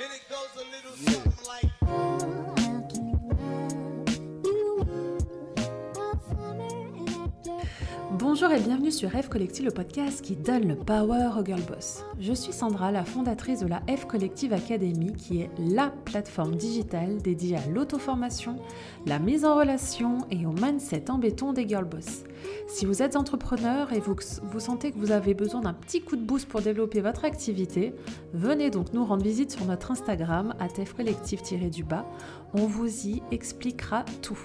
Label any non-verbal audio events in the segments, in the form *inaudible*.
And it goes a little something like. Bonjour et bienvenue sur F Collective, le podcast qui donne le power au girl boss. Je suis Sandra, la fondatrice de la F Collective Academy, qui est la plateforme digitale dédiée à l'auto-formation, la mise en relation et au mindset en béton des girl boss. Si vous êtes entrepreneur et vous, vous sentez que vous avez besoin d'un petit coup de boost pour développer votre activité, venez donc nous rendre visite sur notre Instagram, à fcollective-du-bas. On vous y expliquera tout.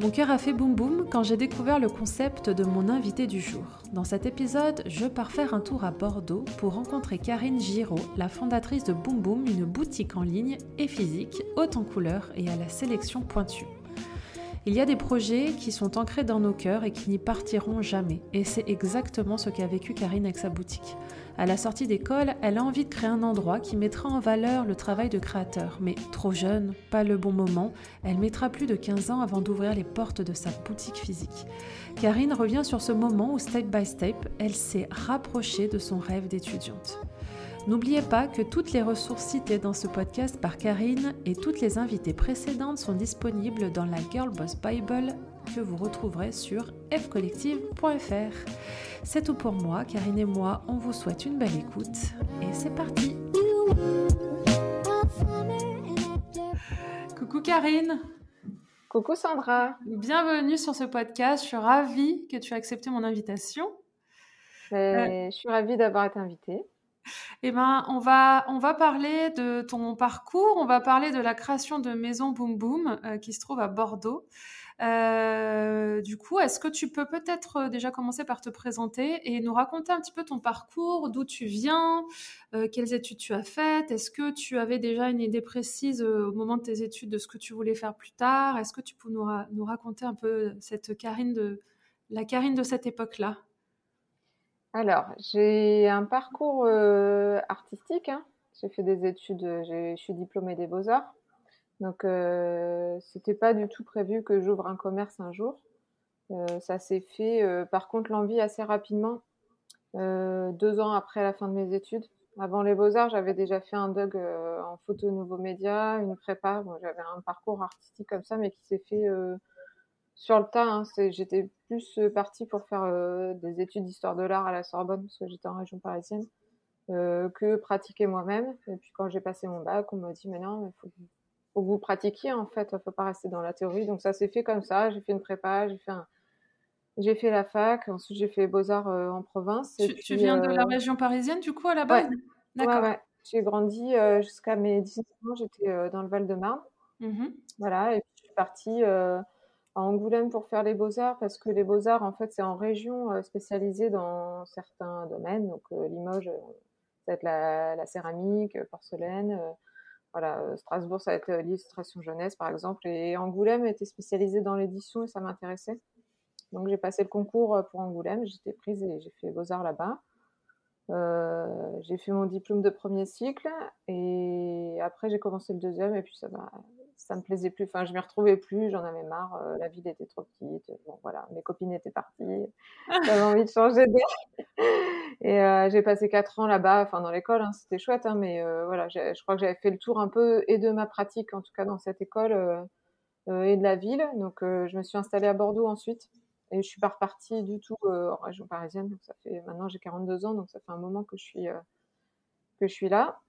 Mon cœur a fait boum boum quand j'ai découvert le concept de mon invité du jour. Dans cet épisode, je pars faire un tour à Bordeaux pour rencontrer Karine Giraud, la fondatrice de Boum Boum, une boutique en ligne et physique, haute en couleurs et à la sélection pointue. Il y a des projets qui sont ancrés dans nos cœurs et qui n'y partiront jamais. Et c'est exactement ce qu'a vécu Karine avec sa boutique. À la sortie d'école, elle a envie de créer un endroit qui mettra en valeur le travail de créateur. Mais trop jeune, pas le bon moment, elle mettra plus de 15 ans avant d'ouvrir les portes de sa boutique physique. Karine revient sur ce moment où, step by step, elle s'est rapprochée de son rêve d'étudiante. N'oubliez pas que toutes les ressources citées dans ce podcast par Karine et toutes les invitées précédentes sont disponibles dans la Girl Boss Bible que vous retrouverez sur fcollective.fr. C'est tout pour moi, Karine et moi, on vous souhaite une belle écoute et c'est parti Coucou Karine Coucou Sandra Bienvenue sur ce podcast, je suis ravie que tu aies accepté mon invitation. Euh... Je suis ravie d'avoir été invitée. Eh ben, on va, on va parler de ton parcours, on va parler de la création de Maison Boom Boom euh, qui se trouve à Bordeaux. Euh, du coup, est-ce que tu peux peut-être déjà commencer par te présenter et nous raconter un petit peu ton parcours, d'où tu viens, euh, quelles études tu as faites? Est-ce que tu avais déjà une idée précise au moment de tes études de ce que tu voulais faire plus tard? Est-ce que tu peux nous, ra nous raconter un peu cette Karine de la Karine de cette époque-là? Alors, j'ai un parcours euh, artistique. Hein. J'ai fait des études, je suis diplômée des beaux-arts. Donc, euh, c'était pas du tout prévu que j'ouvre un commerce un jour. Euh, ça s'est fait, euh, par contre, l'envie assez rapidement, euh, deux ans après la fin de mes études. Avant les beaux-arts, j'avais déjà fait un DUG en photo nouveaux médias, une prépa. J'avais un parcours artistique comme ça, mais qui s'est fait sur le tas, hein, j'étais plus partie pour faire des études d'histoire de l'art à la Sorbonne, parce que j'étais en région parisienne, que pratiquer moi-même. Et puis quand j'ai passé mon bac, on m'a dit, mais non, il faut, faut, que vous pratiquiez, en fait, il faut pas rester dans la théorie. Donc ça s'est fait comme ça, j'ai fait une prépa, j'ai fait un... J'ai fait la fac, ensuite j'ai fait Beaux-Arts euh, en province. Tu, puis, tu viens de la région parisienne, du coup, à la base? Ouais. D'accord. Ouais, ouais. J'ai grandi jusqu'à mes 19 ans, j'étais dans le Val-de-Marne. Mmh. Voilà, et puis je suis partie à Angoulême pour faire les beaux-arts parce que les beaux-arts, en fait, c'est en région euh, spécialisée dans certains domaines. Donc, euh, Limoges, ça va être la, la céramique, porcelaine. Euh, voilà, Strasbourg, ça va être l'illustration jeunesse, par exemple. Et Angoulême était spécialisée dans l'édition et ça m'intéressait. Donc, j'ai passé le concours pour Angoulême. J'étais prise et j'ai fait beaux-arts là-bas. Euh, j'ai fait mon diplôme de premier cycle et après j'ai commencé le deuxième et puis ça m'a ça me plaisait plus. Enfin, je m'y retrouvais plus, j'en avais marre. Euh, la ville était trop petite. Bon, voilà, mes copines étaient parties. J'avais envie de changer d'air. *laughs* Et euh, j'ai passé quatre ans là-bas, enfin dans l'école, hein, c'était chouette, hein, mais euh, voilà, je crois que j'avais fait le tour un peu et de ma pratique, en tout cas dans cette école, et de la ville. Donc, je me suis installée à Bordeaux ensuite. Et je suis pas repartie du tout en région parisienne. Donc, ça fait maintenant j'ai 42 ans, donc ça fait un moment que je suis que je suis là.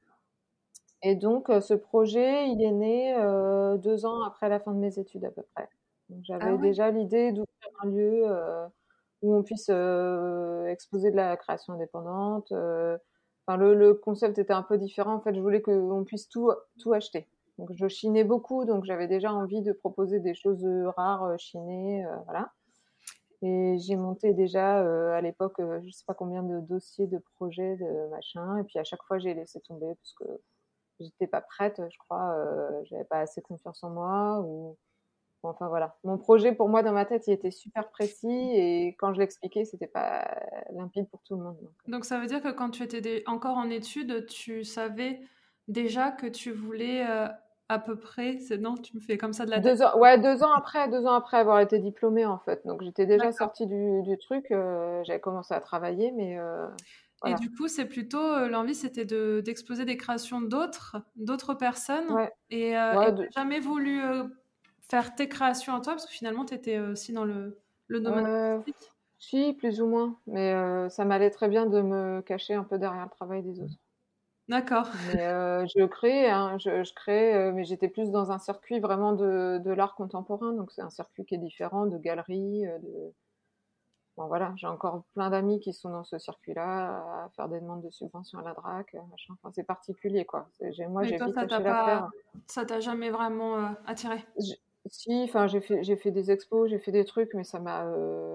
Et donc, ce projet, il est né euh, deux ans après la fin de mes études à peu près. J'avais ah ouais. déjà l'idée d'ouvrir un lieu euh, où on puisse euh, exposer de la création indépendante. Enfin, le, le, concept était un peu différent. En fait, je voulais qu'on puisse tout, tout acheter. Donc, je chinais beaucoup, donc j'avais déjà envie de proposer des choses rares, chinées, voilà. Et j'ai monté déjà à l'époque, je sais pas combien de dossiers, de projets, de machin. Et puis à chaque fois, j'ai laissé tomber parce que j'étais pas prête, je crois, euh, j'avais pas assez confiance en moi ou enfin voilà. Mon projet pour moi dans ma tête, il était super précis et quand je l'expliquais, c'était pas limpide pour tout le monde. Donc, donc ça veut dire que quand tu étais encore en études, tu savais déjà que tu voulais euh, à peu près, c'est non, tu me fais comme ça de la deux ans, ouais, deux ans après, deux ans après avoir été diplômée en fait. Donc j'étais déjà sortie du, du truc, euh, j'avais commencé à travailler, mais Et du coup, c'est plutôt l'envie, c'était d'exposer des créations d'autres, d'autres personnes. Et, euh, jamais voulu faire tes créations à toi, parce que finalement, tu étais aussi dans le, le domaine artistique. Si, plus ou moins. Mais ça m'allait très bien de me cacher un peu derrière le travail des autres. D'accord. Euh, je crée, hein, je, je crée, euh, mais j'étais plus dans un circuit vraiment de, de l'art contemporain, donc c'est un circuit qui est différent de galeries. Euh, de... Bon voilà, j'ai encore plein d'amis qui sont dans ce circuit-là, à faire des demandes de subventions à la DRAC, machin. Enfin, c'est particulier quoi. Moi, j'ai vite ça t'a Ça t'a jamais vraiment attiré? Si, enfin, j'ai fait, j'ai fait des expos, j'ai fait des trucs, mais ça m'a,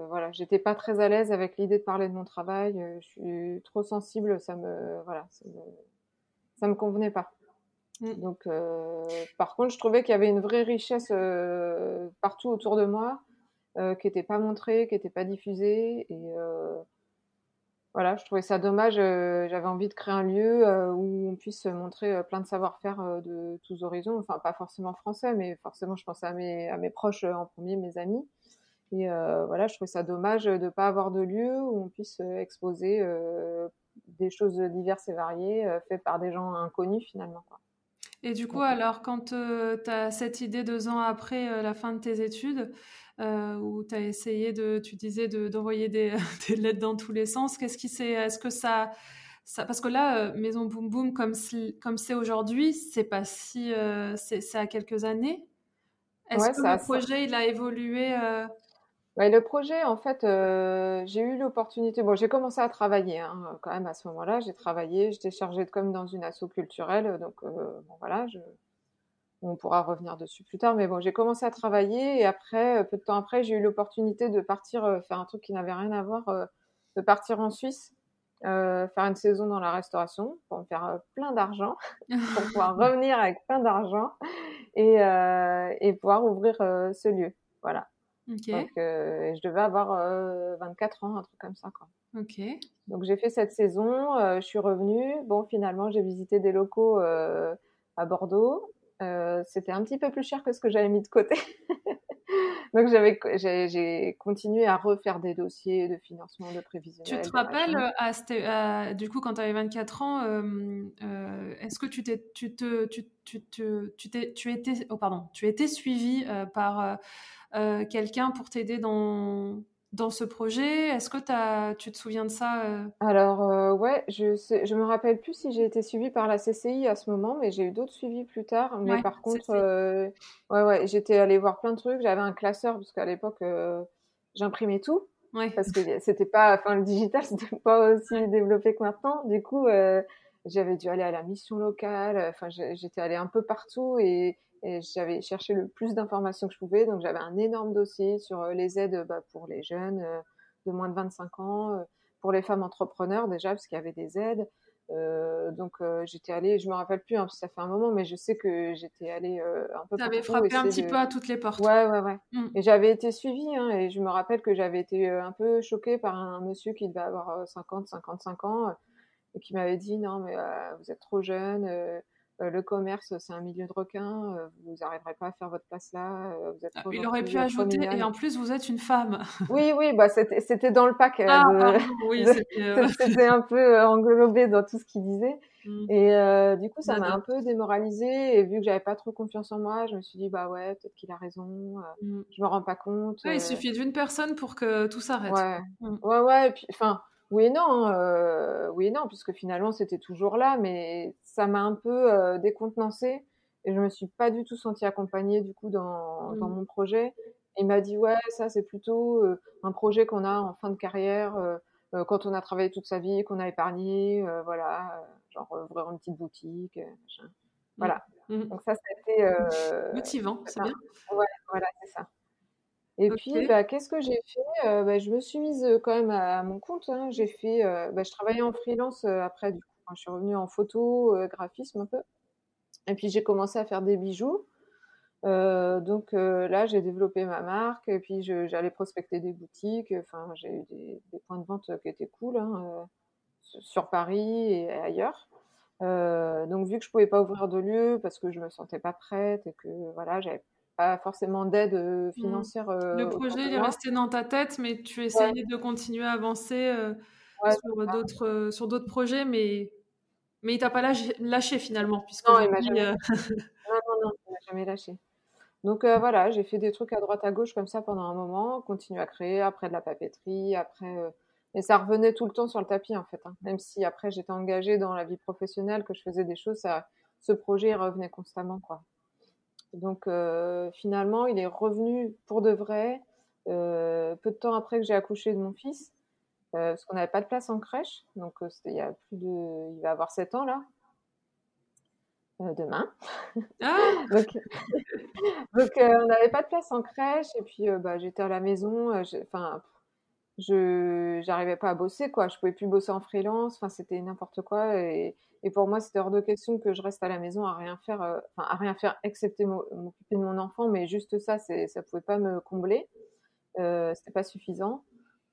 voilà, j'étais pas très à l'aise avec l'idée de parler de mon travail. je suis trop sensible, ça me, voilà, ça me ça me convenait pas. Mm. Donc, euh, par contre, je trouvais qu'il y avait une vraie richesse euh, partout autour de moi, euh, qui n'était pas montrée, qui n'était pas diffusée. Et voilà, je trouvais ça dommage. J'avais envie de créer un lieu où on puisse montrer plein de savoir-faire de tous horizons. Enfin, pas forcément français, mais forcément, je pensais à mes, à mes proches en premier, mes amis. Et voilà, je trouvais ça dommage de ne pas avoir de lieu où on puisse exposer des choses diverses et variées euh, faites par des gens inconnus finalement. Et du coup, alors, quand euh, tu as cette idée deux ans après euh, la fin de tes études, où tu as essayé de, tu disais, d'envoyer des, *laughs* des, lettres dans tous les sens, qu'est-ce qui c'est, est-ce que ça, ça, parce que là, Maison Boom Boom, comme, comme c'est aujourd'hui, c'est pas si, c'est à quelques années. Est-ce que le projet, il a évolué le projet, en fait, euh, j'ai eu l'opportunité. Bon, j'ai commencé à travailler hein, quand même à ce moment-là. J'ai travaillé, j'étais chargée de com dans une asso culturelle, donc euh, bon voilà, je... on pourra revenir dessus plus tard. Mais bon, j'ai commencé à travailler et après, euh, peu de temps après, j'ai eu l'opportunité de partir faire un truc qui n'avait rien à voir, de partir en Suisse, faire une saison dans la restauration pour me faire plein d'argent, *laughs* pour pouvoir *laughs* revenir avec plein d'argent et, et pouvoir ouvrir ce lieu. Voilà. Donc, euh, je devais avoir 24 euh, ans, un truc comme ça. Quoi. Donc, j'ai fait cette saison, euh, je suis revenue. Bon, finalement, j'ai visité des locaux à Bordeaux. C'était un petit peu plus cher que ce que j'avais mis de côté. *laughs* Donc j'avais, j'ai, continué à refaire des dossiers de financement, de prévisionnel. Tu te rappelles, à, du coup, quand tu avais 24 ans, est-ce que tu t'es, tu te, tu, tu, tu, t'es, tu étais, oh pardon, tu étais suivi par euh, quelqu'un pour t'aider dans, dans ce projet? Est-ce que as, tu te souviens de ça euh? Alors, euh, ouais, je sais, je me rappelle plus si j'ai été suivie par la CCI à ce moment, mais j'ai eu d'autres suivis plus tard. Mais par contre, ouais, ouais, j'étais allée voir plein de trucs. J'avais un classeur, parce qu'à l'époque, j'imprimais tout. Parce que c'était pas, enfin, le digital, *laughs* c'était pas aussi développé que maintenant. Du coup, j'avais dû aller à la mission locale. Enfin, j'étais allée un peu partout et et j'avais cherché le plus d'informations que je pouvais. Donc j'avais un énorme dossier sur euh, les aides bah, pour les jeunes euh, de moins de 25 ans, euh, pour les femmes entrepreneurs déjà, parce qu'il y avait des aides. Euh, donc j'étais allée, je me rappelle plus, hein, parce que ça fait un moment, mais je sais que j'étais allée un peu. avais frappé un petit peu à toutes les portes. Ouais, ouais, ouais. Mmh. Et j'avais été suivie, hein, et je me rappelle que j'avais été un peu choquée par un monsieur qui devait avoir 50, 55 ans, et qui m'avait dit non, mais vous êtes trop jeune euh, le commerce, c'est un milieu de requins, euh, vous n'arriverez pas à faire votre place là. Euh, vous êtes ah, Il aurait pu ajouter, et en plus, vous êtes une femme. *laughs* Oui, oui, bah, c'était dans le pack. Ah, oui, *laughs* c'était un peu englobé dans tout ce qu'il disait. Mmh. Et du coup, ça m'a un peu démoralisée. Et vu que j'avais pas trop confiance en moi, je me suis dit, bah ouais, peut-être qu'il a raison. Mmh. Je me rends pas compte. il suffit d'une personne pour que tout s'arrête. Ouais, mmh. ouais, ouais. Et puis, enfin, oui et non, hein, oui et non, puisque finalement c'était toujours là, mais ça m'a un peu euh, décontenancée et je me suis pas du tout sentie accompagnée du coup dans, dans mmh. mon projet. il m'a dit ouais, ça c'est plutôt euh, un projet qu'on a en fin de carrière euh, quand on a travaillé toute sa vie, qu'on a épargné, voilà, genre ouvrir une petite boutique, machin. Mmh. Voilà. Mmh. Donc ça, c'était motivant, c'est bien. Ouais, voilà, c'est ça. Et puis, bah, qu'est-ce que j'ai fait? Euh, bah, Je me suis mise euh, quand même à, mon compte. Hein. J'ai fait, euh, bah, je travaillais en freelance après, du coup, je suis revenue en photo, graphisme un peu. Et puis, j'ai commencé à faire des bijoux. donc là, j'ai développé ma marque et puis j'allais prospecter des boutiques. Enfin, j'ai eu des, points de vente qui étaient cool hein, sur Paris et ailleurs. donc vu que je pouvais pas ouvrir de lieu parce que je me sentais pas prête et que voilà, j'avais pas forcément d'aide euh, mmh. financière. le euh, projet il est resté dans ta tête, mais tu essayais de continuer à avancer. Euh, sur d'autres sur d'autres projets, mais mais il t'a pas lâché, finalement, puisque non, il m'a jamais... *laughs* non, non, non, il m'a jamais lâché. Donc voilà, j'ai fait des trucs à droite à gauche comme ça pendant un moment, continue à créer, après de la papeterie, après mais ça revenait tout le temps sur le tapis en fait. Hein. Même si après j'étais engagée dans la vie professionnelle, que je faisais des choses, ça, ce projet revenait constamment quoi. Donc euh, finalement, il est revenu pour de vrai euh, peu de temps après que j'ai accouché de mon fils, euh, parce qu'on n'avait pas de place en crèche. Donc il y a plus de, il va avoir 7 ans là. demain. Ah *laughs* donc, donc on n'avait pas de place en crèche et puis bah, j'étais à la maison. Enfin, je j'arrivais pas à bosser quoi. Je pouvais plus bosser en freelance. Enfin c'était n'importe quoi. Et, et, pour moi c'était hors de question que je reste à la maison à rien faire euh, à rien faire excepté m'occuper de mon enfant. Mais juste ça c'est ça pouvait pas me combler. Euh, c'était pas suffisant.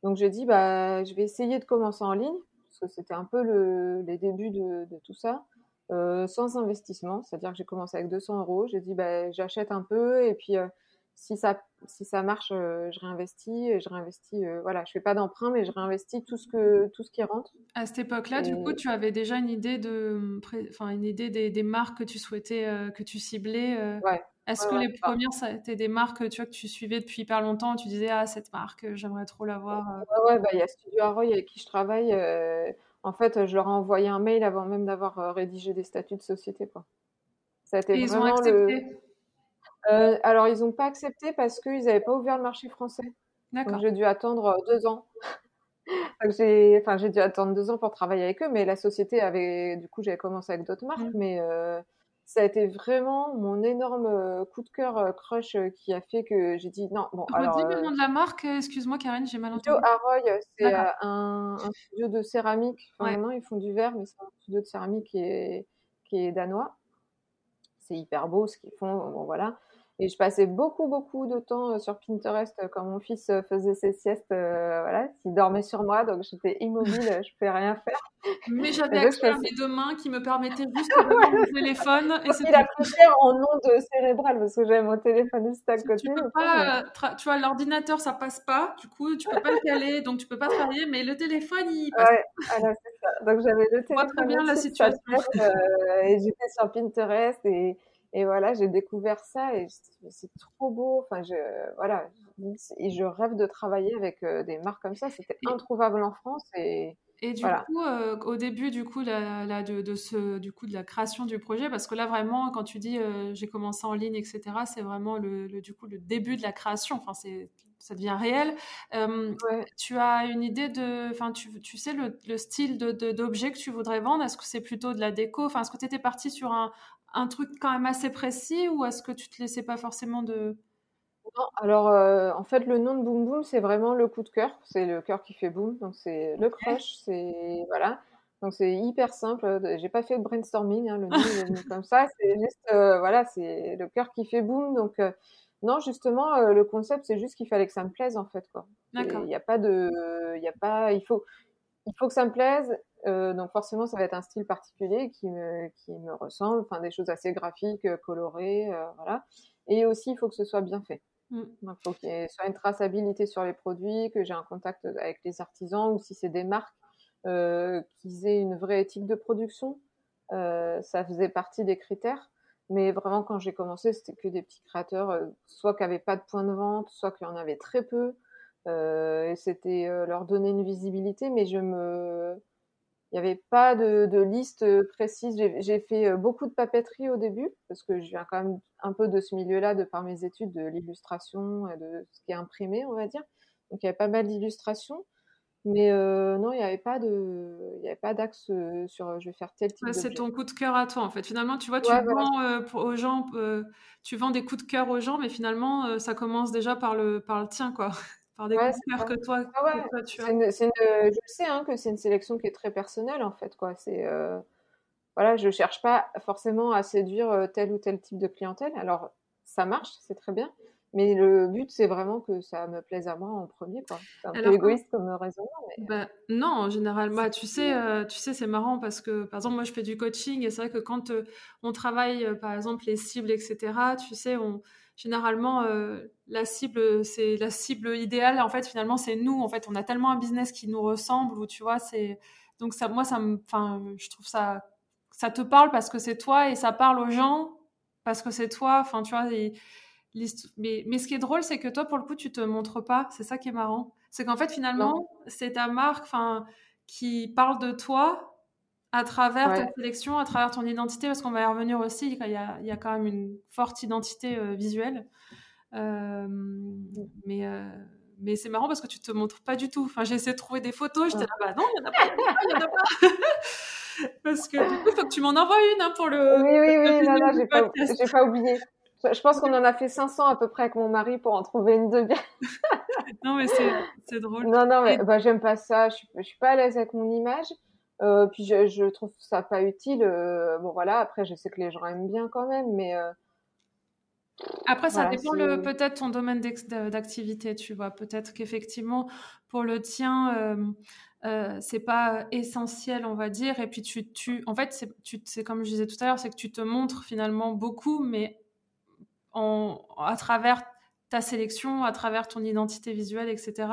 Donc j'ai dit bah je vais essayer de commencer en ligne parce que c'était un peu le, les débuts de, de tout ça. Euh, sans investissement. C'est à dire que j'ai commencé avec 200 euros. J'ai dit bah j'achète un peu. Et puis euh, si ça si ça marche, euh, je réinvestis, je réinvestis. Euh, voilà, je fais pas d'emprunt, mais je réinvestis tout ce que tout ce qui rentre. À cette époque-là, du coup, tu avais déjà une idée de, enfin une idée des, des, marques que tu souhaitais, euh, que tu ciblais. Ouais. Est-ce que les premières, ça a été des marques, tu vois, que tu suivais depuis hyper longtemps, tu disais ah cette marque, j'aimerais trop l'avoir. Ouais, bah il y a Studio Aroy avec qui je travaille. en fait, je leur ai envoyé un mail avant même d'avoir rédigé des statuts de société, quoi. Ça a été Et vraiment ils ont accepté. Le euh, alors, ils n'ont pas accepté parce qu'ils n'avaient pas ouvert le marché français. Donc, j'ai dû attendre euh, deux ans. *laughs* j'ai, enfin, j'ai dû attendre deux ans pour travailler avec eux, mais la société avait, du coup, j'avais commencé avec d'autres marques, mmh. mais euh, ça a été vraiment mon énorme coup de cœur crush qui a fait que j'ai dit non. Bon, alors. le nom de la marque. Excuse-moi, Karen, j'ai mal entendu. Aroy, c'est un, un, studio de céramique. Enfin, Maintenant, ils font du verre, mais c'est un studio de céramique qui est, qui est danois. C'est hyper beau ce qu'ils font. Bon, voilà. Et je passais beaucoup, beaucoup de temps euh, sur Pinterest euh, quand mon fils euh, faisait ses siestes. voilà, il dormait sur moi, donc j'étais immobile, *laughs* je pouvais rien faire. Mais j'avais accès à mes deux mains qui me permettaient juste *laughs* de voir mon téléphone. Et il a pris en onde cérébrale parce que j'avais mon téléphone juste à côté. Tu, peux pas, tu vois, l'ordinateur, ça passe pas. Du coup, tu peux pas le caler, *laughs* donc tu peux pas travailler. Mais le téléphone, il passe. Ouais, alors c'est ça. Donc j'avais le téléphone. très bien la situation. et j'étais sur Pinterest et et voilà, j'ai découvert ça et c'est trop beau. Enfin, je, voilà, et je rêve de travailler avec euh, des marques comme ça. C'était introuvable en France et. Et du coup, euh, au début du coup, la, de, de, ce, du coup, de la création du projet, parce que là vraiment, quand tu dis euh, j'ai commencé en ligne, etc., c'est vraiment le, du coup le début de la création. Enfin, c'est ça devient réel. Tu as une idée de, enfin, tu, tu sais le, le style de, d'objet que tu voudrais vendre? Est-ce que c'est plutôt de la déco? Enfin, est-ce que tu étais parti sur un, un truc quand même assez précis ou est-ce que tu te laissais pas forcément de... Non, alors euh, en fait le nom de Boom Boom c'est vraiment le coup de cœur, c'est le cœur qui fait boom, donc c'est le crush, c'est voilà, donc c'est hyper simple. J'ai pas fait de brainstorming, hein, le nom est *laughs* comme ça, c'est juste euh, voilà, c'est le cœur qui fait boom, donc euh, non justement le concept c'est juste qu'il fallait que ça me plaise en fait quoi. Il n'y a pas de, il y a pas, il faut, il faut que ça me plaise euh, donc forcément, ça va être un style particulier qui me, qui me ressemble, enfin des choses assez graphiques, euh, colorées, euh, voilà. Et aussi, il faut que ce soit bien fait. Mm. il faut qu'il y ait soit une traçabilité sur les produits, que j'ai un contact avec les artisans, ou si c'est des marques, euh, qu'ils aient une vraie éthique de production. Ça faisait partie des critères. Mais vraiment, quand j'ai commencé, c'était que des petits créateurs, soit qui n'avaient pas de point de vente, soit qui en avaient très peu. et c'était leur donner une visibilité, mais je me il n'y avait pas de, de liste euh, précise. J'ai fait euh, beaucoup de papeterie au début, parce que je viens quand même un peu de ce milieu-là, de par mes études de l'illustration et de ce qui est imprimé, on va dire. Donc il y avait pas mal d'illustrations. Mais euh, non, il n'y avait pas de, il y avait pas d'axe sur je vais faire tel type. c'est ton coup de cœur à toi en fait. Finalement, tu vois, tu vends aux gens, tu vends des coups de cœur aux gens, mais finalement, ça commence déjà par le par le tien quoi par des que toi, ah tu as. je sais hein, que c'est une sélection qui est très personnelle en fait. Quoi. C'est, euh, voilà, je cherche pas forcément à séduire euh, tel ou tel type de clientèle. Alors ça marche, c'est très bien. Mais le but, c'est vraiment que ça me plaise à moi en premier. C'est un peu égoïste comme raisonnement. Bah, non, en général, bah, tu sais, euh, tu sais, c'est marrant parce que, par exemple, moi, je fais du coaching et c'est vrai que quand on travaille, par exemple, les cibles, etc., tu sais, on, généralement, la cible, c'est la cible idéale. En fait, finalement, c'est nous. En fait, on a tellement un business qui nous ressemble, ou tu vois, c'est donc ça, moi, ça me, enfin, je trouve ça, ça te parle parce que c'est toi et ça parle aux gens parce que c'est toi. Enfin, tu vois. mais, mais ce qui est drôle, c'est que toi, pour le coup, tu te montres pas. C'est ça qui est marrant. C'est qu'en fait, finalement, c'est ta marque, enfin, qui parle de toi à travers ta sélection, à travers ton identité, parce qu'on va y revenir aussi. Il y a, il y a quand même une forte identité euh, visuelle. Euh, mais euh, mais c'est marrant parce que tu te montres pas du tout. Enfin, j'ai essayé de trouver des photos, j'étais là, bah non, il n'y en a pas, il y en a pas. *laughs* parce que du coup, il faut que tu m'en envoies une hein, pour le. Oui, oui, oui, non, non, j'ai pas, pas oublié. Je pense qu'on en a fait 500 à peu près avec mon mari pour en trouver une de bien. *laughs* non, mais c'est drôle. Non, non, mais bah, j'aime pas ça. Je je suis pas à l'aise avec mon image. Euh, puis je, je, trouve ça pas utile. Euh, bon voilà, après je sais que les gens aiment bien quand même, mais euh, après, ça dépend le, peut-être ton domaine d'activité, tu vois. Peut-être qu'effectivement, pour le tien, c'est pas essentiel, on va dire. Et puis, tu, tu en fait, c'est comme je disais tout à l'heure, c'est que tu te montres finalement beaucoup, mais en, à travers ta sélection, à travers ton identité visuelle, etc.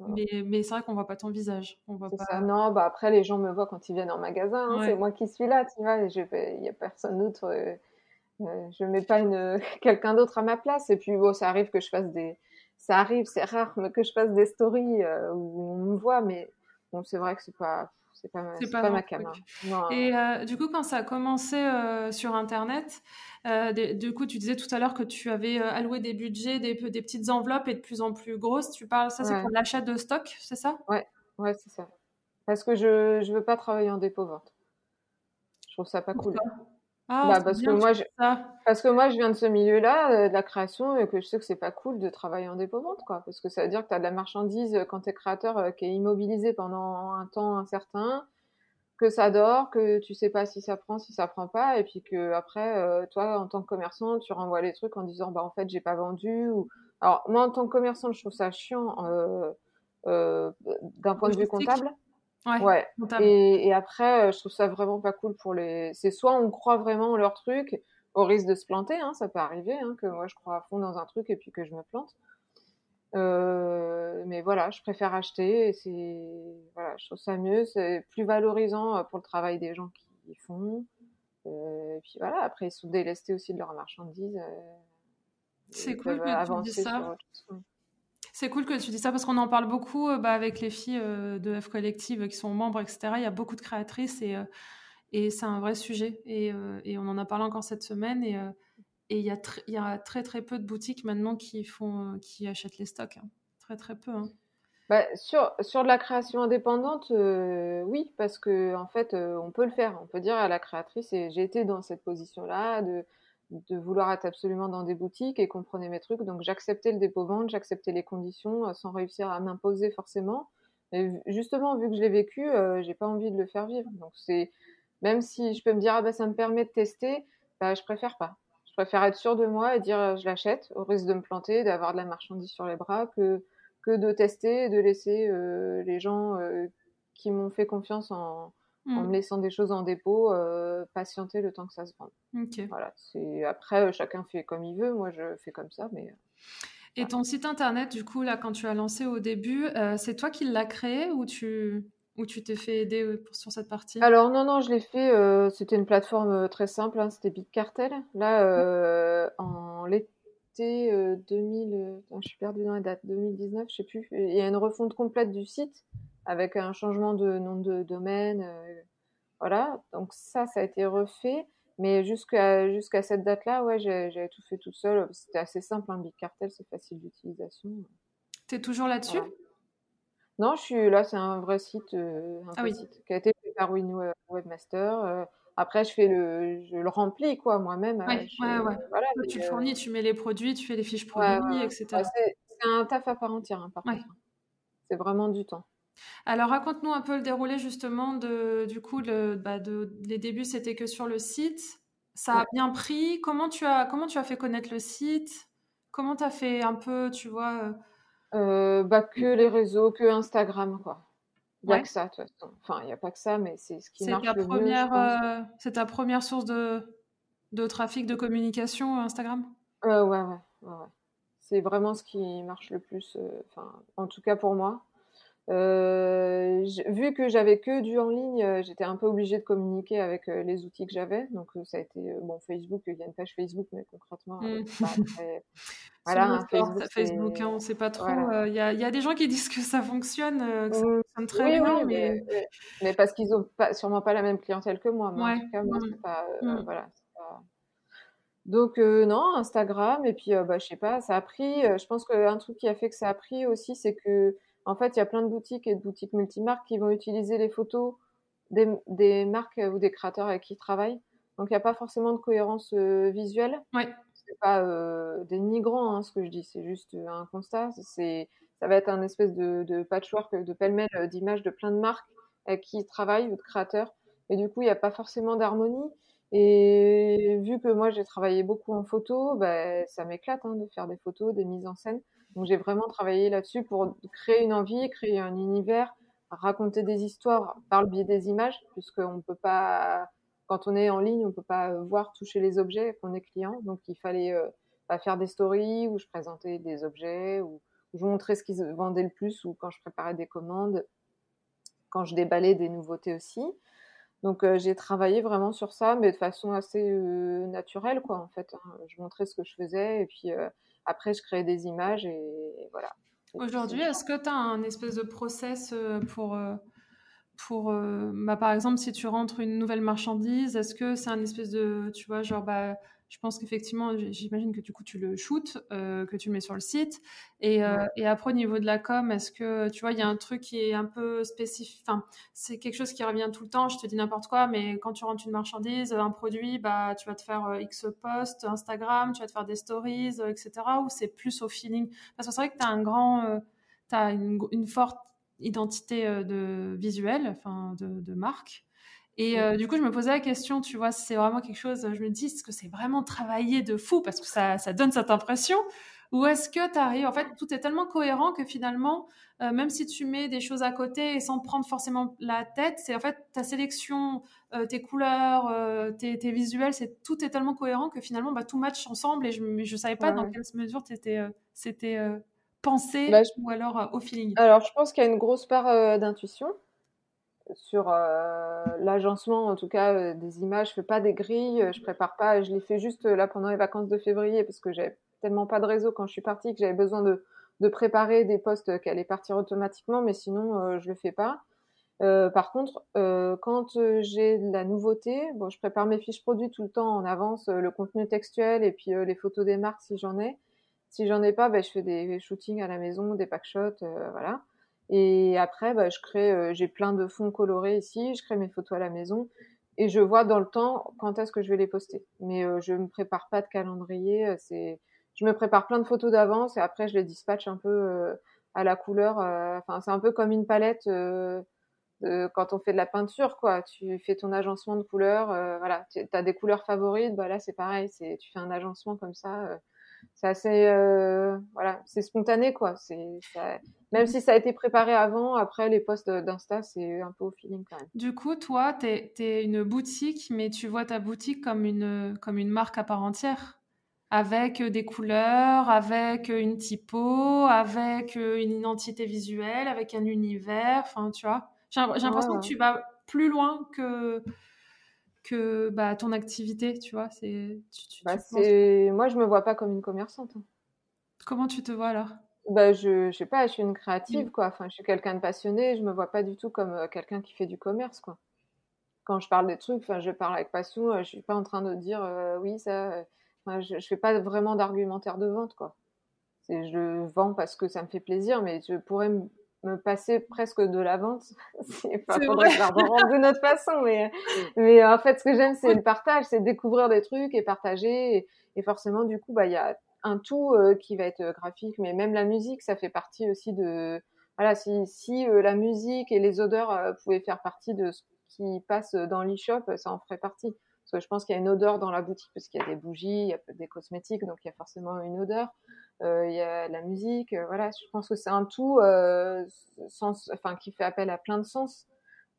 Mais, mais c'est vrai qu'on voit pas ton visage. On voit pas... Ça. Non, bah après, les gens me voient quand ils viennent en magasin. Hein. C'est moi qui suis là, tu vois. Il n'y a personne d'autre. Euh, euh, je mets pas une *laughs* quelqu'un d'autre à ma place. Et puis bon, ça arrive que je fasse des, ça arrive, c'est rare, mais que je fasse des stories euh, où on me voit, mais bon, c'est vrai que c'est pas, c'est pas, ma, pas, ma cam. Hein. Et euh, du coup, quand ça a commencé sur Internet, du coup, tu disais tout à l'heure que tu avais alloué des budgets, des, des petites enveloppes et de plus en plus grosses. Tu parles, ça, c'est pour l'achat de stock, c'est ça? Ouais, ouais, c'est ça. Parce que je, je veux pas travailler en dépôt vente. Je trouve ça pas cool. Ah, bah, parce que moi, je... parce que moi, je viens de ce milieu-là, euh, de la création, et que je sais que c'est pas cool de travailler en dépôt-vente, quoi. Parce que ça veut dire que tu as de la marchandise euh, quand tu es créateur euh, qui est immobilisée pendant un temps incertain, que ça dort, que tu sais pas si ça prend, si ça prend pas, et puis que après, toi, en tant que commerçant, tu renvoies les trucs en disant, bah en fait, j'ai pas vendu. Ou... Alors moi, en tant que commerçant, je trouve ça chiant d'un point de vue comptable. Ouais. Et, et, après, euh, je trouve ça vraiment pas cool pour les. C'est soit on croit vraiment en leur truc, au risque de se planter, hein, ça peut arriver, hein, que moi je crois à fond dans un truc et puis que je me plante. Euh, mais voilà, je préfère acheter. Et c'est voilà, je trouve ça mieux, c'est plus valorisant euh, pour le travail des gens qui y font. Euh, et puis voilà, après ils sont délestés aussi de leur marchandise. Euh, c'est cool que tu dis ça. C'est cool que tu dis ça parce qu'on en parle beaucoup euh, bah, avec les filles euh, de F Collective qui sont membres, etc. Il y a beaucoup de créatrices et, euh, c'est un vrai sujet. Et, on en a parlé encore cette semaine. Et, il, y a très très peu de boutiques maintenant qui, achètent les stocks. Hein. Très très peu. Hein. Bah, sur, de la création indépendante, oui, parce que en fait, on peut le faire. On peut dire à la créatrice, et j'ai été dans cette position-là, de de vouloir être absolument dans des boutiques et comprenait mes trucs. Donc j'acceptais le dépôt-vente, j'acceptais les conditions euh, sans réussir à m'imposer forcément. Et justement, vu que je l'ai vécu, euh, j'ai pas envie de le faire vivre. Donc c'est même si je peux me dire ah bah ça me permet de tester, bah je préfère pas. Je préfère être sûr de moi et dire euh, je l'achète au risque de me planter, d'avoir de la marchandise sur les bras que que de tester et de laisser les gens qui m'ont fait confiance en, en me mmh. laissant des choses en dépôt, euh, patienter le temps que ça se vende. Voilà, c'est après euh, chacun fait comme il veut. Moi, je fais comme ça, mais. Euh, Et ton site internet, du coup, là, quand tu as lancé au début, c'est toi qui l'as créé ou tu ou tu t'es fait aider sur cette partie? Alors non, non, je l'ai fait. c'était une plateforme très simple. Hein, c'était Big Cartel. Là, en l'été 2000, je suis perdue dans la date. 2019, je sais plus. Il y a une refonte complète du site avec un changement de nom de domaine. Euh, voilà, donc ça, ça a été refait. Mais jusqu'à jusqu'à cette date-là, ouais, j'avais tout fait toute seule. C'était assez simple, un hein, Big Cartel, c'est facile d'utilisation. Tu es toujours là-dessus? Non, je suis là, c'est un vrai site, euh, un ah vrai site qui a été fait par Win Webmaster. Euh, après, je fais le, je le remplis quoi moi-même. Ouais, ouais, ouais. Voilà, tu le fournis, tu mets les produits, tu fais les fiches produits, etc. c'est un taf à part entière, hein, par contre. Hein. C'est vraiment du temps. Alors raconte-nous un peu le déroulé justement de du coup le, bah de, les débuts c'était que sur le site. Ça a bien pris. Comment tu as comment tu as fait connaître le site? Comment tu as fait un peu, tu vois euh, euh, bah, que les réseaux, que Instagram quoi. Il n'y a que ça, de toute façon. Enfin, il n'y a pas que ça, mais c'est ce qui marche le première, mieux. Euh, c'est ta première source de, de trafic, de communication, Instagram? Ouais, ouais. C'est vraiment ce qui marche le plus, enfin, en tout cas pour moi. Euh, vu que j'avais que du en ligne, euh, j'étais un peu obligée de communiquer avec euh, les outils que j'avais. Donc ça a été bon Facebook, il y a une page Facebook, mais concrètement, mmh. *laughs* voilà, hein, Facebook, Facebook hein, on sait pas trop. Il y, a, y, a, des gens qui disent que ça fonctionne, que ça mmh. fonctionne très bien, mais... mais... parce qu'ils ont pas, sûrement pas la même clientèle que moi. Mais en tout cas, moi, mmh. pas, voilà. Pas... Donc non, Instagram et puis bah je sais pas, ça a pris. je pense qu'un truc qui a fait que ça a pris aussi, c'est que en fait, il y a plein de boutiques et de boutiques multimarques qui vont utiliser les photos des, marques ou des créateurs avec qui ils travaillent. Donc, il n'y a pas forcément de cohérence euh, visuelle. Ouais. C'est pas euh, dénigrant hein, ce que je dis, c'est juste un constat. C'est, ça va être un espèce de, patchwork, de pêle-mêle euh, d'images de plein de marques avec qui ils travaillent ou de créateurs. Et du coup, il n'y a pas forcément d'harmonie. Et vu que moi, j'ai travaillé beaucoup en photo, bah, ça m'éclate hein, de faire des photos, des mises en scène. Donc j'ai vraiment travaillé là-dessus pour créer une envie, créer un univers, raconter des histoires par le biais des images, puisqu'on ne peut pas, quand on est en ligne, on ne peut pas voir, toucher les objets qu'on est client. Donc il fallait euh, bah, faire des stories où je présentais des objets, où, je montrais ce qui se vendait le plus, ou quand je préparais des commandes, quand je déballais des nouveautés aussi. Donc euh, j'ai travaillé vraiment sur ça, mais de façon assez euh, naturelle, quoi, en fait. Hein. Je montrais ce que je faisais, et puis après, je crée des images et, voilà. Aujourd'hui, est-ce que tu as un espèce de process pour, pour bah, par exemple, si tu rentres une nouvelle marchandise, est-ce que c'est un espèce de, tu vois, genre, bah, je pense qu'effectivement, j'imagine que du coup, tu le shootes, euh, que tu le mets sur le site. Et, euh, et, après, au niveau de la com, est-ce que, tu vois, il y a un truc qui est un peu spécifique, enfin, c'est quelque chose qui revient tout le temps, je te dis n'importe quoi, mais quand tu rentres une marchandise, un produit, bah, tu vas te faire euh, X posts, Instagram, tu vas te faire des stories, etc. Ou c'est plus au feeling? Parce que c'est vrai que tu as un grand, tu as une, une, forte identité de visuelle, enfin, de, de marque. Et euh, du coup, je me posais la question, tu vois, si c'est vraiment quelque chose, je me dis, est-ce que c'est vraiment travailler de fou? Parce que ça, ça donne cette impression. Ou est-ce que tu arrives, en fait, tout est tellement cohérent que finalement, euh, même si tu mets des choses à côté et sans te prendre forcément la tête, c'est en fait ta sélection, euh, tes couleurs, tes, tes, visuels, c'est tout est tellement cohérent que finalement, bah, tout match ensemble et je ne savais pas dans quelle mesure c'était pensé bah, ou alors au feeling. Alors, je pense qu'il y a une grosse part d'intuition sur euh, l'agencement, en tout cas euh, des images. Je fais pas des grilles, euh, je prépare pas. Je les fais juste là pendant les vacances de février parce que j'avais tellement pas de réseau quand je suis partie que j'avais besoin de, préparer des postes qui allaient partir automatiquement, mais sinon je le fais pas. par contre, quand j'ai de la nouveauté, bon, je prépare mes fiches produits tout le temps en avance, le contenu textuel et puis les photos des marques si j'en ai. Si j'en ai pas, ben, je fais des shootings à la maison, des packshots, voilà. Et après, bah, je crée, euh, j'ai plein de fonds colorés ici, je crée mes photos à la maison et je vois dans le temps quand est-ce que je vais les poster. Mais euh, je me prépare pas de calendrier. Euh, c'est, je me prépare plein de photos d'avance et après je les dispatche un peu euh, à la couleur. Enfin, c'est un peu comme une palette quand on fait de la peinture, quoi. Tu fais ton agencement de couleurs. voilà, tu as des couleurs favorites. Bah là, c'est pareil. C'est, tu fais un agencement comme ça c'est assez euh, voilà c'est spontané quoi. C'est même si ça a été préparé avant après les posts d'insta c'est un peu au feeling quand même. Du coup toi tu es, une boutique mais tu vois ta boutique comme une comme une marque à part entière. Avec des couleurs avec une typo avec une identité visuelle avec un univers enfin tu vois. J'ai l'impression que tu vas plus loin que que bah, ton activité, tu vois c'est, bah, c'est... Moi, je me vois pas comme une commerçante. Hein. Comment tu te vois alors? Bah, je, je sais pas, je suis une créative, quoi. Enfin, je suis quelqu'un de passionné, je me vois pas du tout comme euh, quelqu'un qui fait du commerce, quoi. Quand je parle des trucs, enfin, je parle avec passion, euh, je suis pas en train de dire euh, oui, ça. je, je fais pas vraiment d'argumentaire de vente, quoi. C'est, je vends parce que ça me fait plaisir, mais je pourrais me me passer presque de la vente. *laughs* c'est pas faudrait de notre façon, mais, *laughs* mais en fait, ce que j'aime, c'est le partage, c'est découvrir des trucs et partager. Et, forcément, du coup, bah, il y a un tout euh, qui va être graphique, mais même la musique, ça fait partie aussi de, voilà, si, si euh, la musique et les odeurs euh, pouvaient faire partie de ce qui passe dans l'e-shop, ça en ferait partie. Je pense qu'il y a une odeur dans la boutique, parce qu'il y a des bougies, il y a des cosmétiques, donc il y a forcément une odeur. Euh, il y a la musique, euh, voilà. Je pense que c'est un tout, euh, sens, enfin, qui fait appel à plein de sens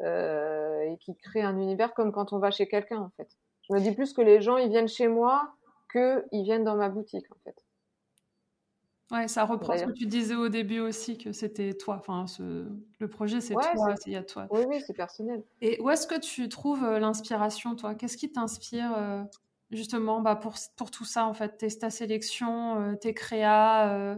et qui crée un univers comme quand on va chez quelqu'un, en fait. Je me dis plus que les gens, ils viennent chez moi que ils viennent dans ma boutique, en fait. Ouais, ça reprend ce que tu disais au début aussi, que c'était toi. Enfin, ce... le projet, c'est toi, il y a toi. Oui, oui, c'est personnel. Et où est-ce que tu trouves l'inspiration, toi? Qu'est-ce qui t'inspire justement bah, pour, pour tout ça, en fait? Tes, Ta sélection, tes créas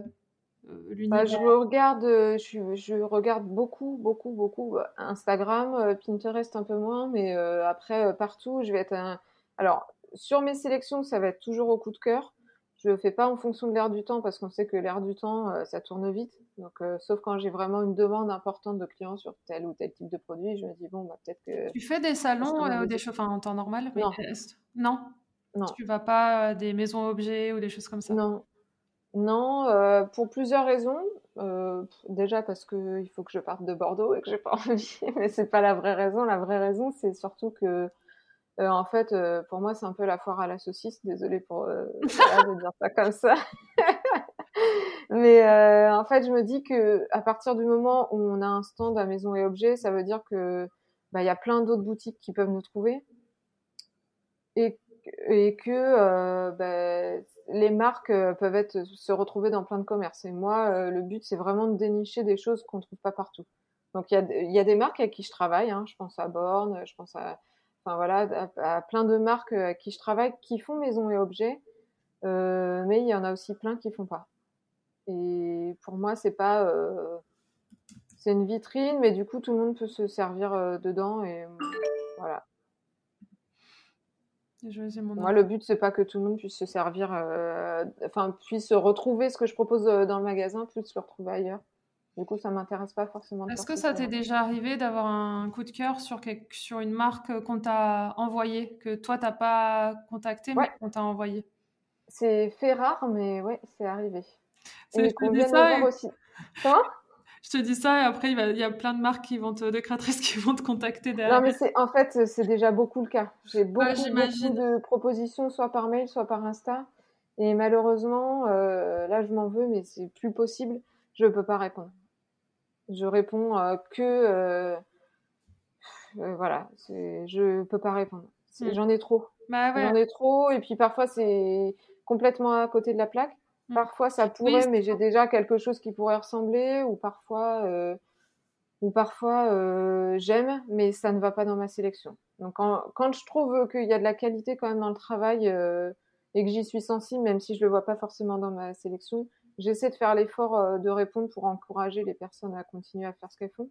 bah, je regarde, je, je, regarde beaucoup, beaucoup, beaucoup Instagram, Pinterest un peu moins, mais après partout, je vais être un. Alors sur mes sélections, ça va être toujours au coup de cœur. Je fais pas en fonction de l'air du temps parce qu'on sait que l'air du temps, euh, ça tourne vite. Donc, euh, sauf quand j'ai vraiment une demande importante de clients sur tel ou tel type de produit, je me dis bon, bah, peut-être que. Tu fais des salons ou des choses en temps normal Non. non? Non. Tu vas pas à des maisons objets ou des choses comme ça? Non. Non, euh, pour plusieurs raisons. déjà parce que il faut que je parte de Bordeaux et que j'ai pas *laughs* envie, mais c'est pas la vraie raison. La vraie raison, c'est surtout que euh, en fait, euh, pour moi, c'est un peu la foire à la saucisse. Désolée pour euh, *laughs* de dire ça comme ça. *laughs* Mais en fait, je me dis que à partir du moment où on a un stand à maison et objets, ça veut dire que bah, il y a plein d'autres boutiques qui peuvent nous trouver et, et que bah, les marques peuvent être se retrouver dans plein de commerces. Et moi, le but, c'est vraiment de dénicher des choses qu'on trouve pas partout. Donc il y a, y a, des marques avec qui je travaille. Hein. Je pense à Born, je pense à enfin voilà, à, plein de marques à qui je travaille qui font maison et objets, euh, mais il y en a aussi plein qui font pas. Et pour moi, c'est pas, euh, c'est une vitrine, mais du coup, tout le monde peut se servir euh, dedans et voilà. Moi, le but, c'est pas que tout le monde puisse se servir, enfin, puisse retrouver ce que je propose dans le magasin, plus le retrouver ailleurs. Du coup, ça m'intéresse pas forcément. Est-ce que ça t'est déjà arrivé d'avoir un coup de cœur sur, quelque, sur une marque qu'on t'a envoyée, que toi, t'as pas contacté, mais qu'on t'a envoyé C'est fait rare, mais ouais, c'est arrivé. Et qu'on vient de aussi. Comment? Je te dis ça et après il, y a plein de marques qui vont te, de créatrices *laughs* qui vont te contacter derrière. Non mais c'est en fait c'est déjà beaucoup le cas. J'ai beaucoup, de propositions soit par mail soit par Insta et malheureusement euh, là je m'en veux mais c'est plus possible. Je peux pas répondre. Je réponds euh, que euh, euh, voilà, je peux pas répondre. Hmm. J'en ai trop. Bah J'en ai trop et puis parfois c'est complètement à côté de la plaque. Hmm. Parfois ça pourrait, mais j'ai déjà quelque chose qui pourrait ressembler, ou parfois, euh, ou parfois euh, j'aime, mais ça ne va pas dans ma sélection. Donc quand, quand je trouve qu'il y a de la qualité quand même dans le travail euh, et que j'y suis sensible, même si je le vois pas forcément dans ma sélection, j'essaie de faire l'effort euh, de répondre pour encourager les personnes à continuer à faire ce qu'elles font.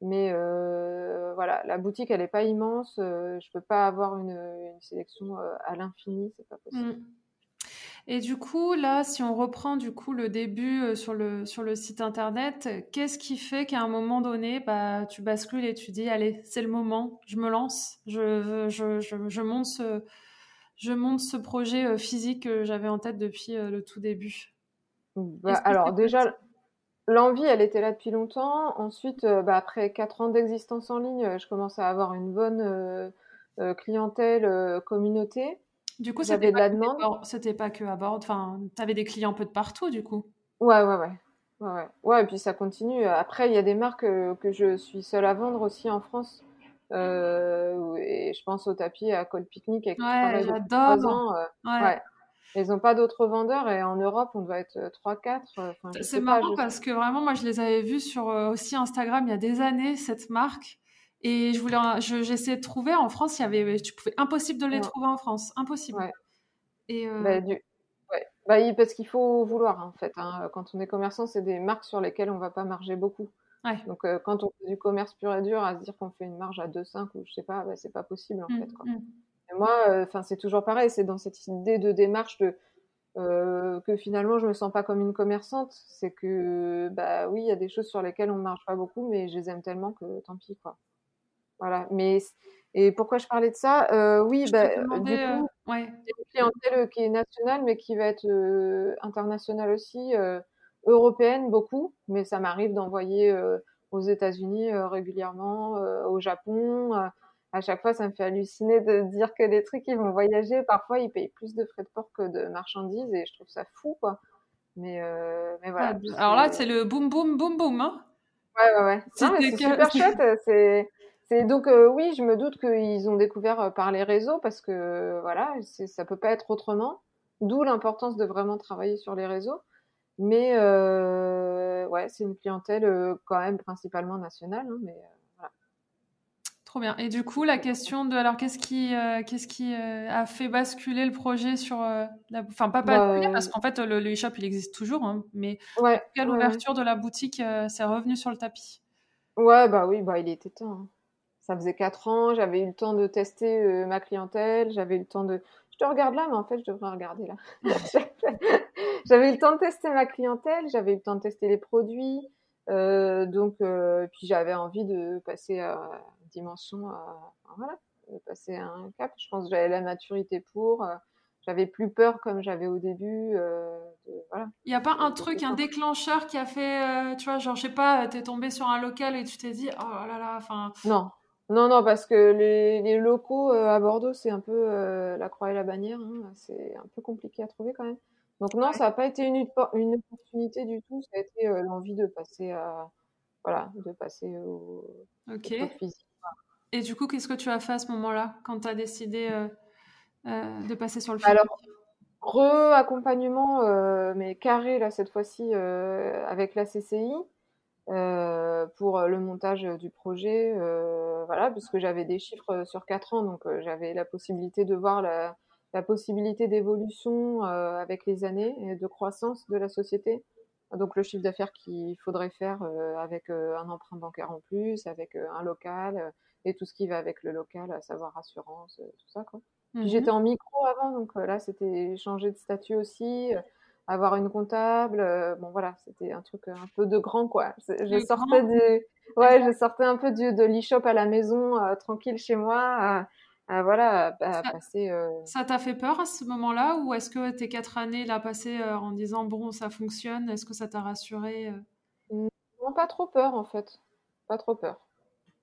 Mais euh, voilà, la boutique, elle n'est pas immense. Euh, je peux pas avoir une, sélection à l'infini, c'est pas possible. Mm. Et du coup, là, si on reprend du coup le début sur le, sur le site internet, qu'est-ce qui fait qu'à un moment donné, bah, tu bascules et tu dis, allez, c'est le moment, je me lance, je, je, je, je, monte, ce, je monte ce projet physique que j'avais en tête depuis le tout début? Bah, alors déjà, l'envie, elle était là depuis longtemps. Ensuite, euh, bah, après quatre ans d'existence en ligne, je commençais à avoir une bonne euh, euh, clientèle, communauté. Du coup, c'était de la demande. C'était pas que à bord. Enfin, avais des clients un peu de partout, du coup. Ouais, ouais, ouais. Ouais, ouais. et puis ça continue. Après, il y a des marques que je suis seule à vendre aussi en France. et je pense au tapis à Col Picnic avec ouais, j'adore. ouais. Ils n'ont pas d'autres vendeurs et en Europe, on doit être 3-4. Euh, c'est marrant parce que vraiment, moi, je les avais vus sur euh, aussi Instagram il y a des années, cette marque. Et je voulais, j'essayais de trouver en France, il y avait, tu pouvais impossible de les trouver en France, impossible. Ouais. Et euh... bah, du... ouais. bah, parce qu'il faut vouloir en fait. Hein. Quand on est commerçant, c'est des marques sur lesquelles on va pas marger beaucoup. Ouais. Donc euh, quand on fait du commerce pur et dur, à se dire qu'on fait une marge à 2,5 ou je sais pas, bah, c'est pas possible en mmh, fait. Quoi. Mmh moi, euh, enfin, c'est toujours pareil. C'est dans cette idée de démarche de euh, que finalement je me sens pas comme une commerçante. C'est que bah oui, il y a des choses sur lesquelles on marche pas beaucoup, mais je les aime tellement que tant pis quoi. Voilà. Mais et pourquoi je parlais de ça euh, Oui, bah, du coup, ouais. une clientèle qui est nationale, mais qui va être internationale aussi, européenne beaucoup. Mais ça m'arrive d'envoyer aux États-Unis régulièrement, au Japon à chaque fois, ça me fait halluciner de dire que les trucs, ils vont voyager. Parfois, ils payent plus de frais de port que de marchandises et je trouve ça fou, quoi. Mais, euh, mais voilà. Ah, alors là, c'est le boum, boum, boum, boum, hein Ouais, ouais, ouais. C'est super *laughs* chouette. C'est, c'est donc euh, oui, je me doute qu'ils ont découvert euh, par les réseaux parce que voilà, ça peut pas être autrement. D'où l'importance de vraiment travailler sur les réseaux. Mais ouais, c'est une clientèle quand même principalement nationale, hein, mais Trop bien. Et du coup, la question de alors qu'est-ce qui, euh, qu'est-ce qui euh, a fait basculer le projet sur euh, la, enfin pas bah, basculer parce qu'en fait le, e-shop il existe toujours, hein, mais ouais, quelle ouverture de la boutique c'est revenu sur le tapis Ouais, bah oui, bah il était temps. Hein. Ça faisait quatre ans, j'avais eu le temps de tester ma clientèle, j'avais eu le temps de. Je te regarde là, mais en fait je devrais regarder là. *laughs* j'avais eu le temps de tester ma clientèle, j'avais eu le temps de tester les produits, donc puis j'avais envie de passer à dimension, euh, voilà, de passer un cap. Je pense que j'avais la maturité pour. Euh, j'avais plus peur comme j'avais au début. Euh, voilà. Il n'y a pas un truc, un déclencheur qui a fait, tu vois, genre, je sais pas, t'es tombé sur un local et tu t'es dit, oh là là, enfin. Non, non, non, parce que les, locaux à Bordeaux, c'est un peu la croix et la bannière. Hein. C'est un peu compliqué à trouver quand même. Donc non, ça n'a pas été une, une, opportunité du tout. Ça a été l'envie de passer à, voilà, de passer au, Ok. physique. Et du coup, qu'est-ce que tu as fait à ce moment-là, quand tu as décidé euh, euh, de passer sur le film Alors, re-accompagnement, euh, mais carré, là, cette fois-ci, avec la CCI, pour le montage du projet, voilà, puisque j'avais des chiffres sur 4 ans, donc j'avais la possibilité de voir la, la possibilité d'évolution avec les années et de croissance de la société. Donc le chiffre d'affaires qu'il faudrait faire avec un emprunt bancaire en plus, avec un local, et tout ce qui va avec le local, à savoir assurance, euh, tout ça. Quoi. Puis j'étais mhm. en micro avant, donc euh, là, c'était changer de statut aussi, euh, avoir une comptable. bon, voilà, c'était un truc un peu de grand, quoi. Je sortais, du... ouais, je sortais un peu du, de l'e-shop à la maison, tranquille chez moi. voilà, passer. Ça t'a fait peur à ce moment-là ou est-ce que tes quatre années là passées en disant bon ça fonctionne, est-ce que ça t'a rassuré Non, pas trop peur en fait, pas trop peur.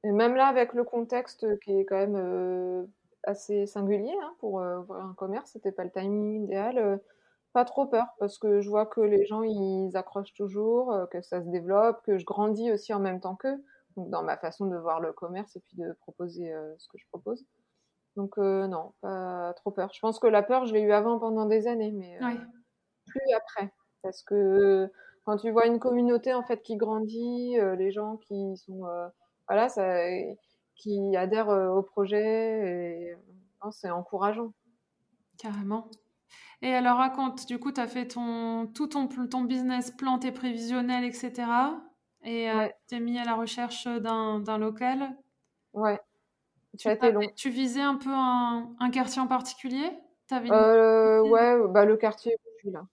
Et même là, avec le contexte qui est quand même euh, assez singulier hein, pour euh, ouvrir un commerce, c'était pas le timing idéal. Euh, pas trop peur parce que je vois que les gens ils accrochent toujours, que ça se développe, que je grandis aussi en même temps qu'eux. Donc dans ma façon de voir le commerce et puis de proposer ce que je propose. Donc non, pas trop peur. Je pense que la peur, je l'ai eu avant pendant des années, mais plus après. Parce que quand tu vois une communauté en fait qui grandit, les gens qui sont voilà, ça, qui adhèrent euh, au projet. Et c'est encourageant. Carrément. Et alors raconte, du coup, tu as fait ton, tout ton, ton business plan, tes prévisionnels, etc. Et euh, tu t'es mis à la recherche d'un local. Ouais. Ça a été long. Tu visais un peu un, un quartier en particulier? Euh, Ouais, bah, le quartier où je suis là.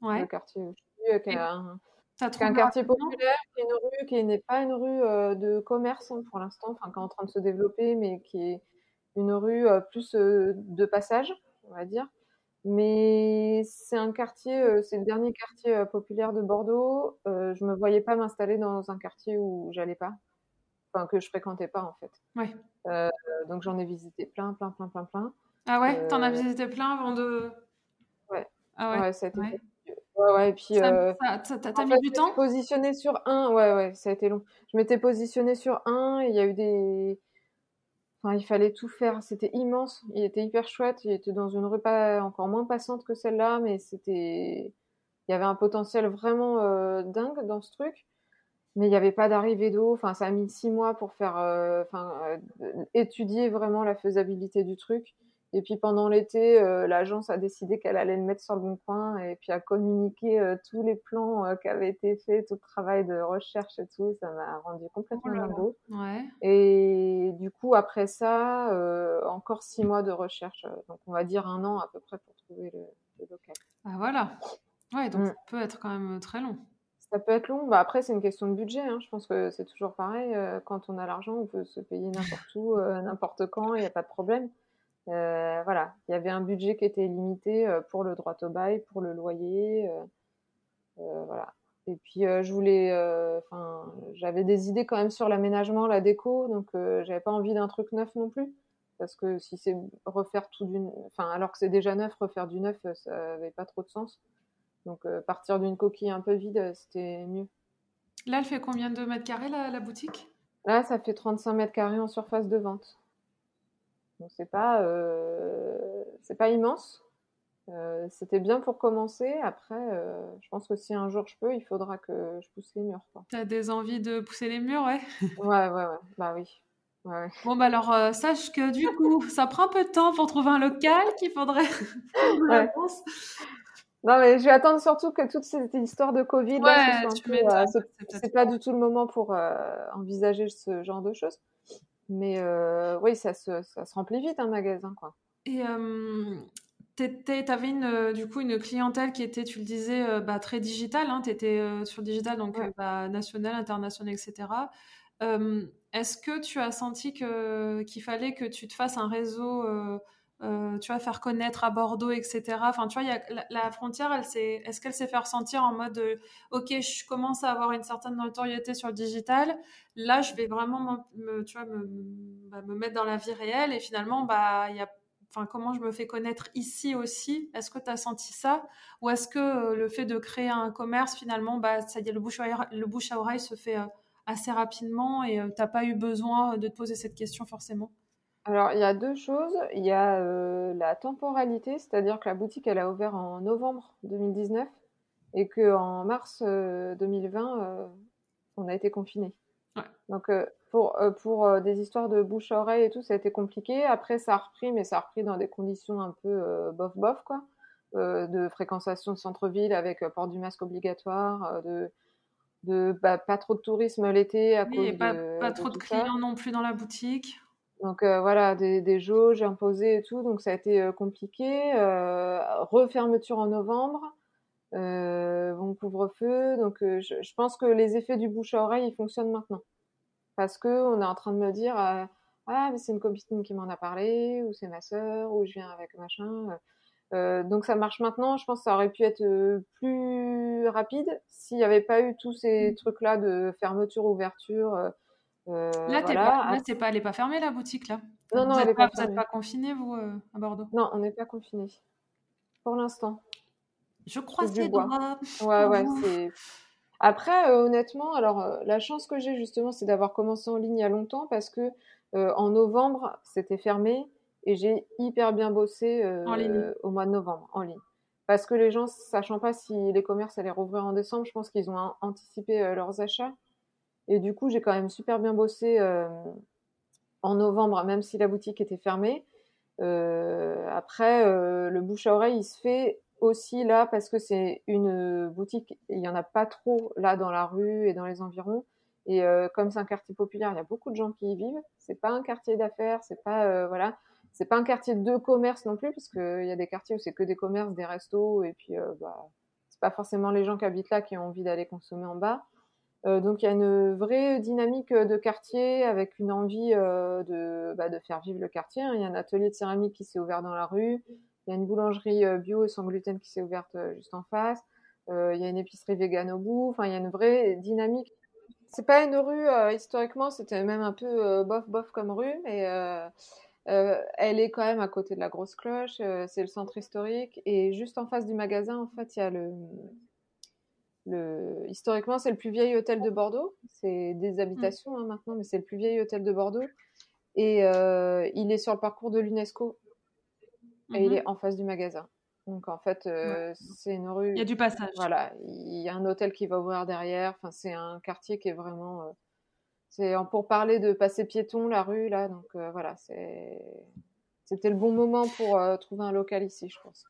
Ouais. Le quartier où je suis, qui a un, c'est un quartier populaire, qui est une rue qui n'est pas une rue euh, de commerce hein, pour l'instant, enfin qui est en train de se développer, mais qui est une rue euh, plus euh, de passage, on va dire. Mais c'est un quartier, c'est le dernier quartier populaire de Bordeaux. je me voyais pas m'installer dans un quartier où j'allais pas, enfin que je fréquentais pas en fait. Ouais. donc j'en ai visité plein, plein, plein, plein, plein. Ah ouais, t'en as visité plein avant de. Ouais. Ah ouais. ouais ça a été Ouais, ouais, et puis. Ça, euh, t'as mis du temps? Positionné sur un, ouais, ouais, ça a été long. Je m'étais positionné sur un, il y a eu des. Enfin, il fallait tout faire. C'était immense. Il était hyper chouette. Il était dans une rue pas encore moins passante que celle-là, mais c'était. Il y avait un potentiel vraiment euh, dingue dans ce truc. Mais il n'y avait pas d'arrivée d'eau. Enfin, ça a mis six mois pour faire. Euh, enfin, étudier vraiment la faisabilité du truc. Et puis pendant l'été, euh, l'agence a décidé qu'elle allait le mettre sur le bon coin et puis a communiqué euh, tous les plans euh, qui avaient été faits, tout le travail de recherche et tout. Ça m'a rendu complètement dingo. Ouais. Et du coup, après ça, encore six mois de recherche. Donc on va dire un an à peu près pour trouver le, local. Ah voilà. Ouais, donc mm. ça peut être quand même très long. Ça peut être long. Bah, après, c'est une question de budget. Hein. Je pense que c'est toujours pareil. quand on a l'argent, on peut se payer n'importe où, n'importe quand, il n'y a pas de problème. Euh, voilà, il y avait un budget qui était limité euh, pour le droit au bail, pour le loyer, euh, voilà. Et puis je voulais, enfin, j'avais des idées quand même sur l'aménagement, la déco, donc j'avais pas envie d'un truc neuf non plus, parce que si c'est refaire tout d'une, enfin, alors que c'est déjà neuf, refaire du neuf, ça avait pas trop de sens. Donc partir d'une coquille un peu vide, c'était mieux. Là, elle fait combien de mètres carrés la, la boutique? Là, ça fait 35 mètres carrés en surface de vente c'est pas, euh, c'est pas immense. Euh, c'était bien pour commencer. Après, je pense que si un jour je peux, il faudra que je pousse les murs. Tu as des envies de pousser les murs, ouais? *laughs* Ouais, ouais, ouais. Bah oui. Bon, bah alors, sache que du coup, ça prend un peu de temps pour trouver un local qu'il faudrait. *laughs* ouais. Non, mais je vais attendre surtout que toute cette histoire de Covid, ouais, euh, c'est pas du tout le moment pour euh, envisager ce genre de choses. Mais euh, oui, ça se, ça se, remplit vite un magasin, quoi. Et tu avais une, du coup une clientèle qui était, tu le disais, bah, très digitale. Hein, tu étais sur digital, donc bah, national, international, etc. Est-ce que tu as senti qu'il fallait que tu te fasses un réseau euh, tu vois, faire connaître à Bordeaux, etc. Enfin, tu vois, la, frontière, est-ce qu'elle s'est fait ressentir en mode, euh, ok, je commence à avoir une certaine notoriété sur le digital, là, je vais vraiment me, tu vois, bah, me, mettre dans la vie réelle. Et finalement, bah, comment je me fais connaître ici aussi? Est-ce que tu as senti ça? Ou est-ce que euh, le fait de créer un commerce, finalement, bah, ça y est, le bouche à oreille, le bouche à oreille se fait assez rapidement et tu n'as pas eu besoin de te poser cette question forcément? Alors, il y a deux choses. Il y a euh, la temporalité, c'est-à-dire que la boutique, elle a ouvert en novembre 2019 et qu'en mars 2020, euh, euh, on a été confinés. Donc, pour, pour des histoires de bouche à oreille et tout, ça a été compliqué. Après, ça a repris, mais ça a repris dans des conditions un peu bof-bof, quoi. de fréquentation de centre-ville avec port du masque obligatoire, de, de bah, pas trop de tourisme l'été à cause pas, de. Pas trop de clients non plus dans la boutique. Donc euh, voilà, des, des, jauges imposées et tout, donc ça a été euh, compliqué. Euh, refermeture en novembre, bon couvre-feu, donc je, pense que les effets du bouche à oreille ils fonctionnent maintenant, parce que on est en train de me dire ah mais c'est une copine qui m'en a parlé, ou c'est ma sœur, ou je viens avec machin. donc ça marche maintenant. Je pense que ça aurait pu être plus rapide s'il n'y avait pas eu tous ces mmh. trucs-là de fermeture, ouverture. Euh, là, voilà. pas, pas, elle n'est pas fermée la boutique là? Non, non, vous n'est pas, Vous n'êtes pas confiné vous euh, à Bordeaux? Non, on n'est pas confiné pour l'instant. Je crois que c'est Ouais, ouais, c'est. Après, euh, honnêtement, alors la chance que j'ai justement, c'est d'avoir commencé en ligne il y a longtemps parce que en novembre, c'était fermé et j'ai hyper bien bossé au mois de novembre en ligne. Parce que les gens, sachant pas si les commerces allaient rouvrir en décembre, je pense qu'ils ont anticipé leurs achats. Et du coup, j'ai quand même super bien bossé euh, en novembre, même si la boutique était fermée. Euh, après, euh, le bouche à oreille, il se fait aussi là parce que c'est une boutique, il n'y en a pas trop là dans la rue et dans les environs. Et comme c'est un quartier populaire, il y a beaucoup de gens qui y vivent. C'est pas un quartier d'affaires, c'est pas voilà, pas un quartier de commerce non plus parce qu'il y a des quartiers où c'est que des commerces, des restos et puis bah, c'est pas forcément les gens qui habitent là qui ont envie d'aller consommer en bas. Euh, donc il y a une vraie dynamique de quartier avec une envie euh, de, bah, de faire vivre le quartier. Hein. Il y a un atelier de céramique qui s'est ouvert dans la rue. Il y a une boulangerie euh, bio et sans gluten qui s'est ouverte juste en face. il y a une épicerie vegan au bout. Enfin, il y a une vraie dynamique. C'est pas une rue historiquement, c'était même un peu bof bof comme rue, mais elle est quand même à côté de la grosse cloche. c'est le centre historique et juste en face du magasin, en fait, il y a le le... Historiquement, c'est le plus vieil hôtel de Bordeaux. C'est des mm. habitations hein, maintenant, mais c'est le plus vieil hôtel de Bordeaux. Et euh, il est sur le parcours de l'UNESCO. Et il mm-hmm. est en face du magasin. Donc en fait, euh, c'est une rue. Il y a du passage. Voilà, il y a un hôtel qui va ouvrir derrière. Enfin, c'est un quartier qui est vraiment. Euh, c'est pour parler de passer piéton la rue là. Donc voilà, c'est. C'était le bon moment pour trouver un local ici, je pense.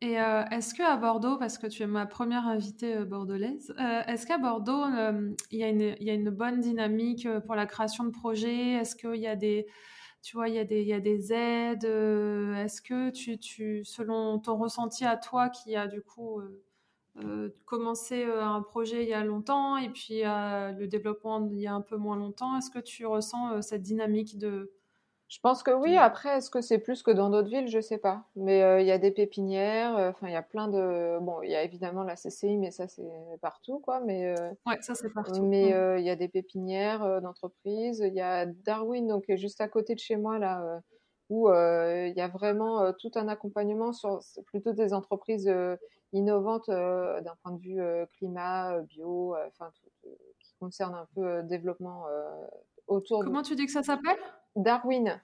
Et euh, est-ce qu'à Bordeaux, parce que tu es ma première invitée euh, bordelaise, euh, est-ce qu'à Bordeaux, il y, a une bonne dynamique pour la création de projets? Est-ce qu'il y a des, tu vois, il y a des, aides Est-ce que tu, selon ton ressenti à toi, qui a du coup commencé un projet il y a longtemps et puis le développement il y a un peu moins longtemps, est-ce que tu ressens cette dynamique de je pense que oui. Après, est-ce que c'est plus que dans d'autres villes? Je sais pas. Mais euh, il y a des pépinières. Euh, enfin, il y a plein de. Bon, il y a évidemment la CCI, mais ça c'est partout, quoi. Mais euh, ouais, ça c'est partout. Mais mm. il y a des pépinières d'entreprises. Il y a Darwin, donc juste à côté de chez moi là, où il y a vraiment tout un accompagnement sur plutôt des entreprises innovantes d'un point de vue climat, bio, enfin qui concerne un peu développement autour. Comment tu dis que ça s'appelle? Darwin.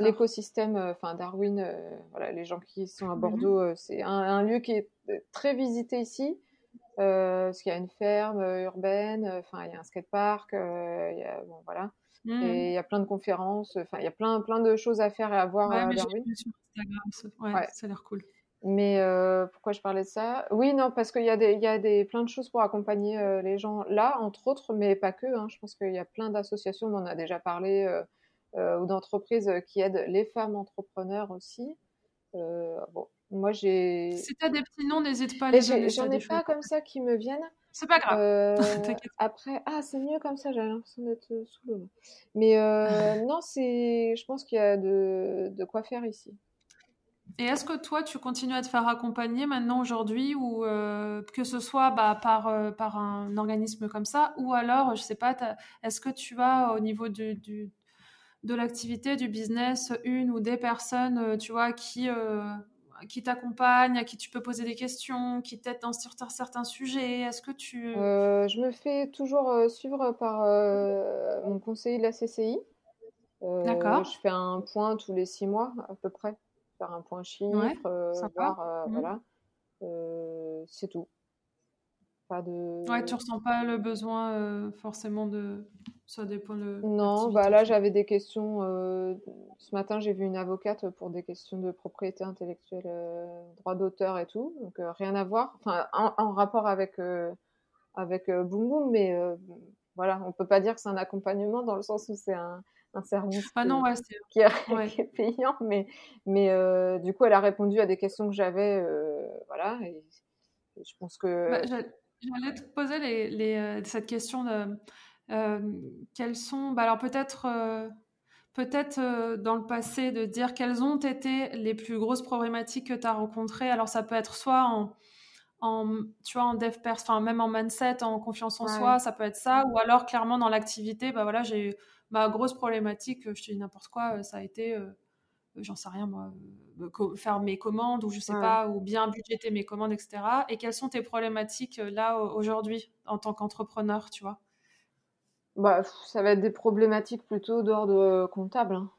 l'écosystème, enfin Darwin, voilà, les gens qui sont à mmh Bordeaux, c'est un, lieu qui est très visité ici. parce qu'il y a une ferme urbaine, enfin il y a un skatepark, il y a, bon voilà, mmh. et il y a plein de conférences, enfin il y a plein plein de choses à faire et à voir à Darwin. ouais, ça a l'air cool. Mais euh, pourquoi je parlais de ça? Oui, non, parce qu'il y a, des, il y a des, plein de choses pour accompagner euh, les gens là, entre autres, mais pas que. Hein. Je pense qu'il y a plein d'associations, on en a déjà parlé, euh, ou d'entreprises qui aident les femmes entrepreneurs aussi. bon, moi j'ai. Si tu as des petits noms, n'hésite pas à les donner. J'en ai pas comme ça qui me viennent. C'est pas grave. *laughs* après, ah, c'est mieux comme ça, j'ai l'impression d'être sous l'eau. Mais *laughs* non, c'est, je pense qu'il y a de, de quoi faire ici. Et est-ce que toi, tu continues à te faire accompagner maintenant aujourd'hui, ou euh, que ce soit bah, par, euh, par un organisme comme ça, ou alors, je sais pas, est-ce que tu as au niveau du, du de l'activité, du business, une ou des personnes, euh, tu vois, qui, qui t'accompagnent, à qui tu peux poser des questions, qui t'aident dans certains sujets? Est-ce que tu... je me fais toujours suivre par mon conseiller de la CCI. D'accord. Je fais un point tous les six mois à peu près faire un point chiffre, euh, voir, euh, mmh. voilà. Euh, c'est tout. Pas de. Ouais, tu ressens pas le besoin forcément de. Ça dépend de. Non, bah là j'avais des questions. Ce matin j'ai vu une avocate pour des questions de propriété intellectuelle, droit d'auteur et tout. Donc rien à voir. Enfin, en, rapport avec avec Boom Boom, mais voilà, on peut pas dire que c'est un accompagnement dans le sens où c'est un, un service ah non, *laughs* qui, est, payant, mais, mais euh, du coup, elle a répondu à des questions que j'avais, euh, voilà, et, je pense que... Bah, j'allais te poser les, les, euh, cette question de quelles sont, bah, alors peut-être peut-être dans le passé de dire quelles ont été les plus grosses problématiques que tu as rencontrées. Alors ça peut être soit en, en tu vois en dev pers, enfin même en mindset, en confiance en soi, ça peut être ça, ou alors clairement dans l'activité, bah voilà, j'ai ma grosse problématique, euh, je te dis n'importe quoi, euh, ça a été, euh, j'en sais rien moi, faire mes commandes ou je sais pas, ou bien budgéter mes commandes, etc. Et quelles sont tes problématiques là aujourd'hui en tant qu'entrepreneur, tu vois? Bah, ça va être des problématiques plutôt d'ordre comptable. Hein.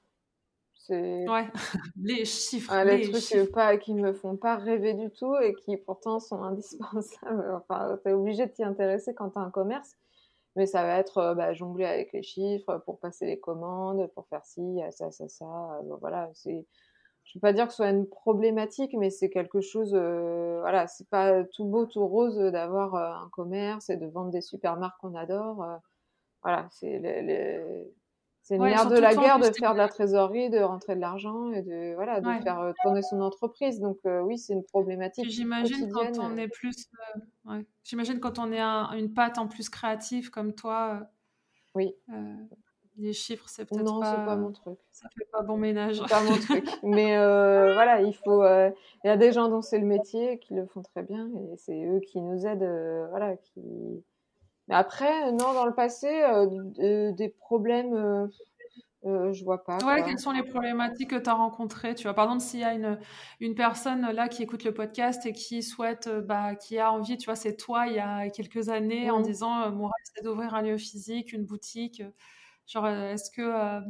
C'est ouais, *laughs* les chiffres. les, trucs Pas, qui me font pas rêver du tout et qui pourtant sont indispensables. *laughs* Enfin, es obligé de t'y intéresser quand tu as un commerce mais ça va être euh, bah, jongler avec les chiffres pour passer les commandes, pour faire ci, ça, ça, ça. Euh, voilà, c'est. Je ne veux pas dire que ce soit une problématique, mais c'est quelque chose. Euh, voilà, c'est pas tout beau, tout rose d'avoir un commerce et de vendre des super marques qu'on adore. voilà, c'est les, c'est une ouais, de la guerre de faire de la trésorerie, de rentrer de l'argent et de voilà de faire euh, tourner son entreprise. Donc euh, oui, c'est une problématique. J'imagine quand on est plus, euh, j'imagine quand on est une patte en plus créative comme toi. oui. les chiffres, c'est peut-être non, c'est pas mon truc. Ça fait pas bon ménage. pas mon truc. *laughs* Mais voilà, il faut. Il y a des gens dont c'est le métier qui le font très bien et c'est eux qui nous aident. voilà, qui mais après, non, dans le passé, euh, des problèmes, euh, euh, je vois pas. Ouais, quelles sont les problématiques que tu as rencontrées Tu vois, par exemple, s'il y a une, une personne là qui écoute le podcast et qui souhaite, bah, qui a envie, tu vois, c'est toi il y a quelques années en mmh. disant mon rêve c'est d'ouvrir un lieu physique, une boutique. Genre, est-ce que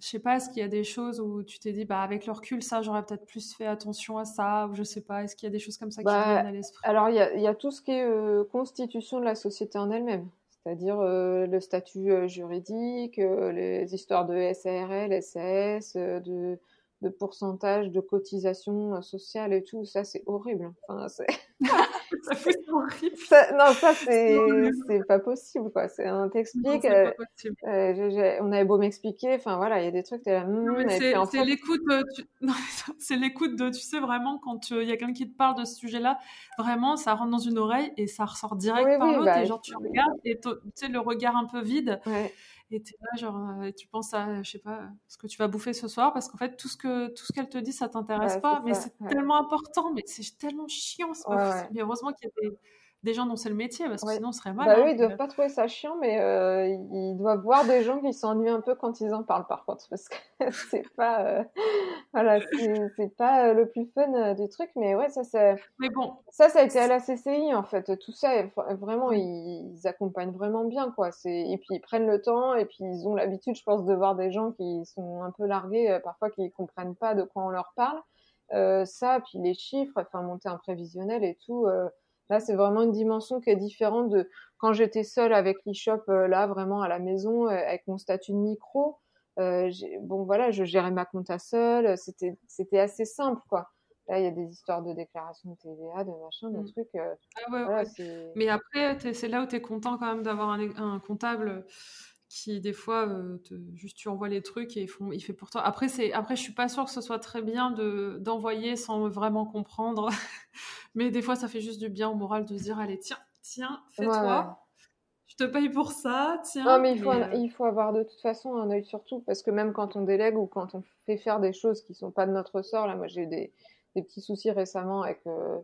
je sais pas, est-ce qu'il y a des choses où tu t'es dit, bah, avec le recul, ça, j'aurais peut-être plus fait attention à ça, ou je sais pas, est-ce qu'il y a des choses comme ça qui bah, viennent à l'esprit? Alors, il y a, y a, tout ce qui est euh, constitution de la société en elle-même, c'est-à-dire euh, le statut euh, juridique, les histoires de SARL, SAS, de, de pourcentage de cotisation sociale et tout, ça, c'est horrible. Enfin, c'est... *laughs* ça fait horrible. non, ça c'est c'est pas possible quoi. C'est on t'explique. Euh, euh, on avait beau m'expliquer, enfin voilà, il y a des trucs. Là, hmm, c'est l'écoute. *laughs* c'est l'écoute de, tu sais vraiment quand il y a quelqu'un qui te parle de ce sujet-là, vraiment ça rentre dans une oreille et ça ressort direct par l'autre. Bah, et genre tu regardes et tu sais le regard un peu vide. Ouais et es là genre euh, tu penses à je sais pas ce que tu vas bouffer ce soir parce qu'en fait tout ce que tout ce qu'elle te dit ça t'intéresse pas mais c'est tellement important mais c'est tellement chiant mais heureusement qu'il y a des des gens dont c'est le métier, parce que sinon, ce serait mal. Bah hein, oui, ils doivent pas trouver ça chiant, mais euh, ils doivent voir des gens qui s'ennuient un peu quand ils en parlent, par contre, parce que *laughs* c'est pas, euh, voilà, c'est pas euh, le plus fun du truc, mais ouais, ça, c'est. Mais bon. Ça, ça a été à la CCI, en fait. Tout ça, vraiment, ils, ils accompagnent vraiment bien, quoi. Et puis, ils prennent le temps, et puis, ils ont l'habitude, je pense, de voir des gens qui sont un peu largués, parfois, qui comprennent pas de quoi on leur parle. Ça, puis les chiffres, enfin, monter un prévisionnel et tout. Euh, Là, c'est vraiment une dimension qui est différente de quand j'étais seule avec l'e-shop, euh, là, vraiment à la maison, euh, avec mon statut de micro. Euh, bon, voilà, je gérais ma compta seule. C'était, c'était assez simple, quoi. Là, il y a des histoires de déclaration de TVA, de machin, de mmh. trucs. ah ouais, voilà, Mais après, c'est là où tu es content quand même d'avoir un, un, comptable qui des fois te, juste tu envoies les trucs et ils font, il fait pour toi. Après c'est après je suis pas sûre que ce soit très bien de d'envoyer sans vraiment comprendre, *laughs* mais des fois ça fait juste du bien au moral de se dire allez tiens tiens fais-toi, je te paye pour ça tiens. Non mais il faut euh il faut avoir de toute façon un œil sur tout parce que même quand on délègue ou quand on fait faire des choses qui sont pas de notre sort là moi j'ai eu des, des petits soucis récemment avec euh,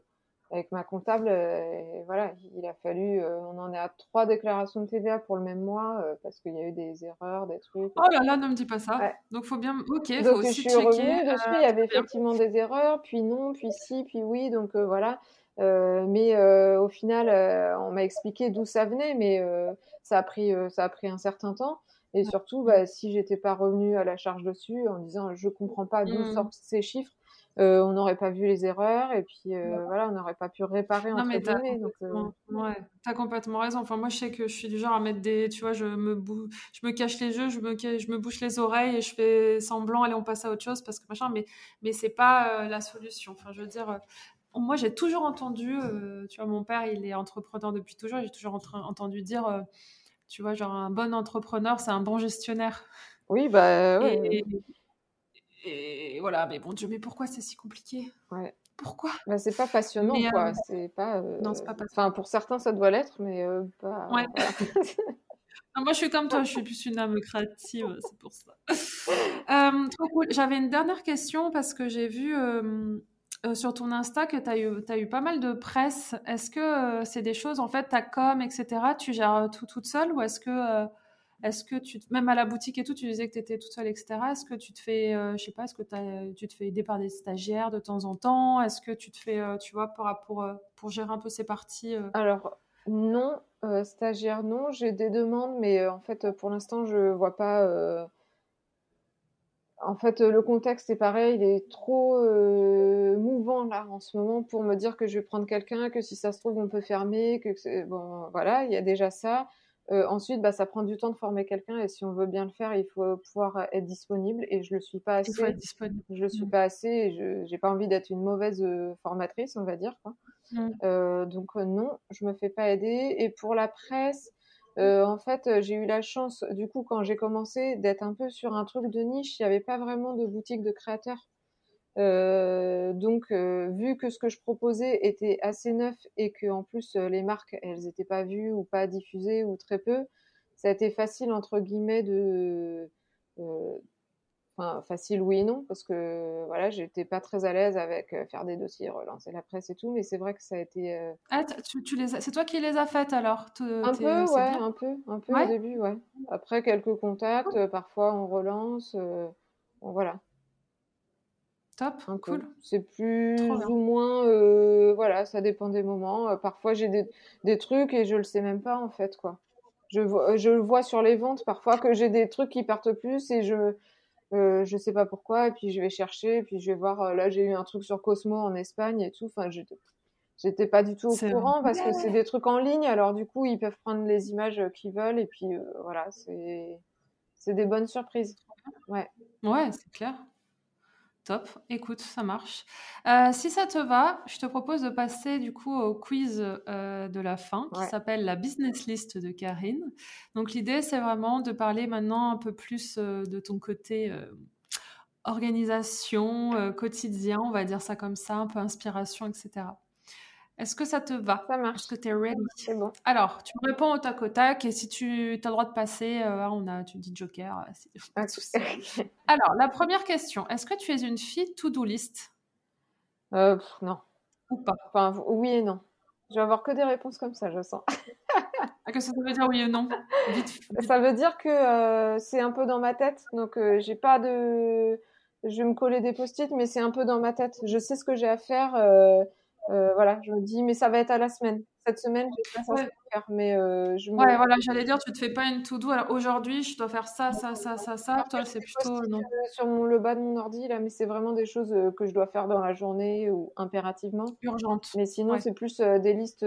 avec ma comptable, euh, voilà, il a fallu, euh, on en est à trois déclarations de TVA pour le même mois euh, parce qu'il y a eu des erreurs, des trucs. Oh là là, ne me dis pas ça. Donc faut bien, ok, donc, faut aussi je suis revenue dessus, il y avait effectivement des erreurs, puis non, puis si, puis oui, donc voilà. mais au final, on m'a expliqué d'où ça venait, mais ça a pris, ça a pris un certain temps. Et surtout, bah, si j'étais pas revenue à la charge dessus en disant je comprends pas d'où mmh. sortent ces chiffres, euh, on n'aurait pas vu les erreurs et puis euh, voilà, on n'aurait pas pu réparer non, mais guillemets. Donc, euh... ouais, t'as complètement raison. Enfin, moi, je sais que je suis du genre à mettre des, tu vois, je me bou... je me cache les yeux, je me, je me bouche les oreilles et je fais semblant, allez, on passe à autre chose parce que machin. Mais, mais c'est pas la solution. Enfin, je veux dire. Moi, j'ai toujours entendu, tu vois, mon père, il est entrepreneur depuis toujours. J'ai toujours entendu dire, tu vois, genre un bon entrepreneur, c'est un bon gestionnaire. Oui, bah ouais. Et voilà, mais bon Dieu, mais pourquoi c'est si compliqué? Ouais. Pourquoi? Bah, C'est pas passionnant, quoi. Euh, c'est pas. Euh, non, c'est pas passionnant. Enfin, pour certains, ça doit l'être, mais euh, pas. Ouais. *laughs* moi, je suis comme toi, je suis plus une âme créative, c'est pour ça. *laughs* trop cool. J'avais une dernière question parce que j'ai vu sur ton Insta que tu as eu, as eu pas mal de presse. Est-ce que c'est des choses, en fait, ta com, etc., tu gères tout toute seule ou est-ce que est-ce que tu, même à la boutique et tout, tu disais que tu étais toute seule, etc. Est-ce que tu te fais, euh, je sais pas, est-ce que tu te fais aider par des stagiaires de temps en temps? Est-ce que tu te fais, euh, tu vois, pour, pour, euh, pour gérer un peu ces parties Alors, non, stagiaire, non. J'ai des demandes, mais en fait, pour l'instant, je vois pas. En fait, le contexte est pareil, il est trop mouvant là en ce moment pour me dire que je vais prendre quelqu'un, que si ça se trouve, on peut fermer, que bon, voilà, il y a déjà ça. Euh, ensuite, bah, ça prend du temps de former quelqu'un et si on veut bien le faire, il faut pouvoir être disponible et je le suis pas assez. Il faut être disponible. Je le suis mmh. pas assez et je j'ai pas envie d'être une mauvaise euh, formatrice, on va dire. Quoi. Mmh. Euh, donc non, je me fais pas aider. Et pour la presse, en fait, j'ai eu la chance, du coup, quand j'ai commencé, d'être un peu sur un truc de niche. Il n'y avait pas vraiment de boutique de créateurs. Euh, donc, euh, vu que ce que je proposais était assez neuf et que en plus euh, les marques elles n'étaient pas vues ou pas diffusées ou très peu, ça a été facile entre guillemets de, enfin facile oui et non parce que voilà j'étais pas très à l'aise avec faire des dossiers, relancer la presse et tout, mais c'est vrai que ça a été. Ah, tu, tu les c'est toi qui les as faites alors Un peu, ouais, un peu, un peu au début, ouais. Après quelques contacts, parfois on relance, bon, voilà. Top, cool. C'est plus ou moins, euh, voilà, ça dépend des moments. Euh, parfois, j'ai des, des, trucs et je le sais même pas en fait, quoi. Je, vois, je le vois sur les ventes parfois que j'ai des trucs qui partent plus et je, euh, je sais pas pourquoi. Et puis je vais chercher, et puis je vais voir. Euh, là, j'ai eu un truc sur Cosmo en Espagne et tout. Enfin, j'étais pas du tout au courant parce que c'est des trucs en ligne. Alors du coup, ils peuvent prendre les images qu'ils veulent et puis voilà, c'est c'est des bonnes surprises. Ouais. Ouais, c'est clair. Top, écoute, ça marche. Euh, si ça te va, je te propose de passer du coup au quiz euh, de la fin qui s'appelle la business list de Karine. Donc l'idée, c'est vraiment de parler maintenant un peu plus euh, de ton côté organisation, quotidien, on va dire ça comme ça, un peu inspiration, etc. Est-ce que ça te va? Ça marche. Est-ce que tu es ready C'est bon. Alors, tu me réponds au tac au tac et si tu as le droit de passer, euh, on a, tu dis Joker. Euh, *laughs* Alors, la première question. Est-ce que tu es une fille to-do list? Euh, Non. Ou pas? Enfin, Oui et non. Je vais avoir que des réponses comme ça, je sens. Ah, que ça veut dire oui ou non? Ça veut dire que euh, c'est un peu dans ma tête, donc j'ai pas de. Je vais me coller des post-it, mais c'est un peu dans ma tête. Je sais ce que j'ai à faire. Euh, voilà, je me dis, mais ça va être à la semaine cette semaine, j'ai pas ça à faire, mais euh, je Ouais, voilà, j'allais dire, tu te fais pas une to-do. Alors aujourd'hui, je dois faire ça, ça, ça, ça, ça. Toi, c'est plutôt non. Sur mon, le bas de mon ordi là, mais c'est vraiment des choses euh, que je dois faire dans la journée ou impérativement. Urgente. Mais sinon, c'est plus euh, des listes.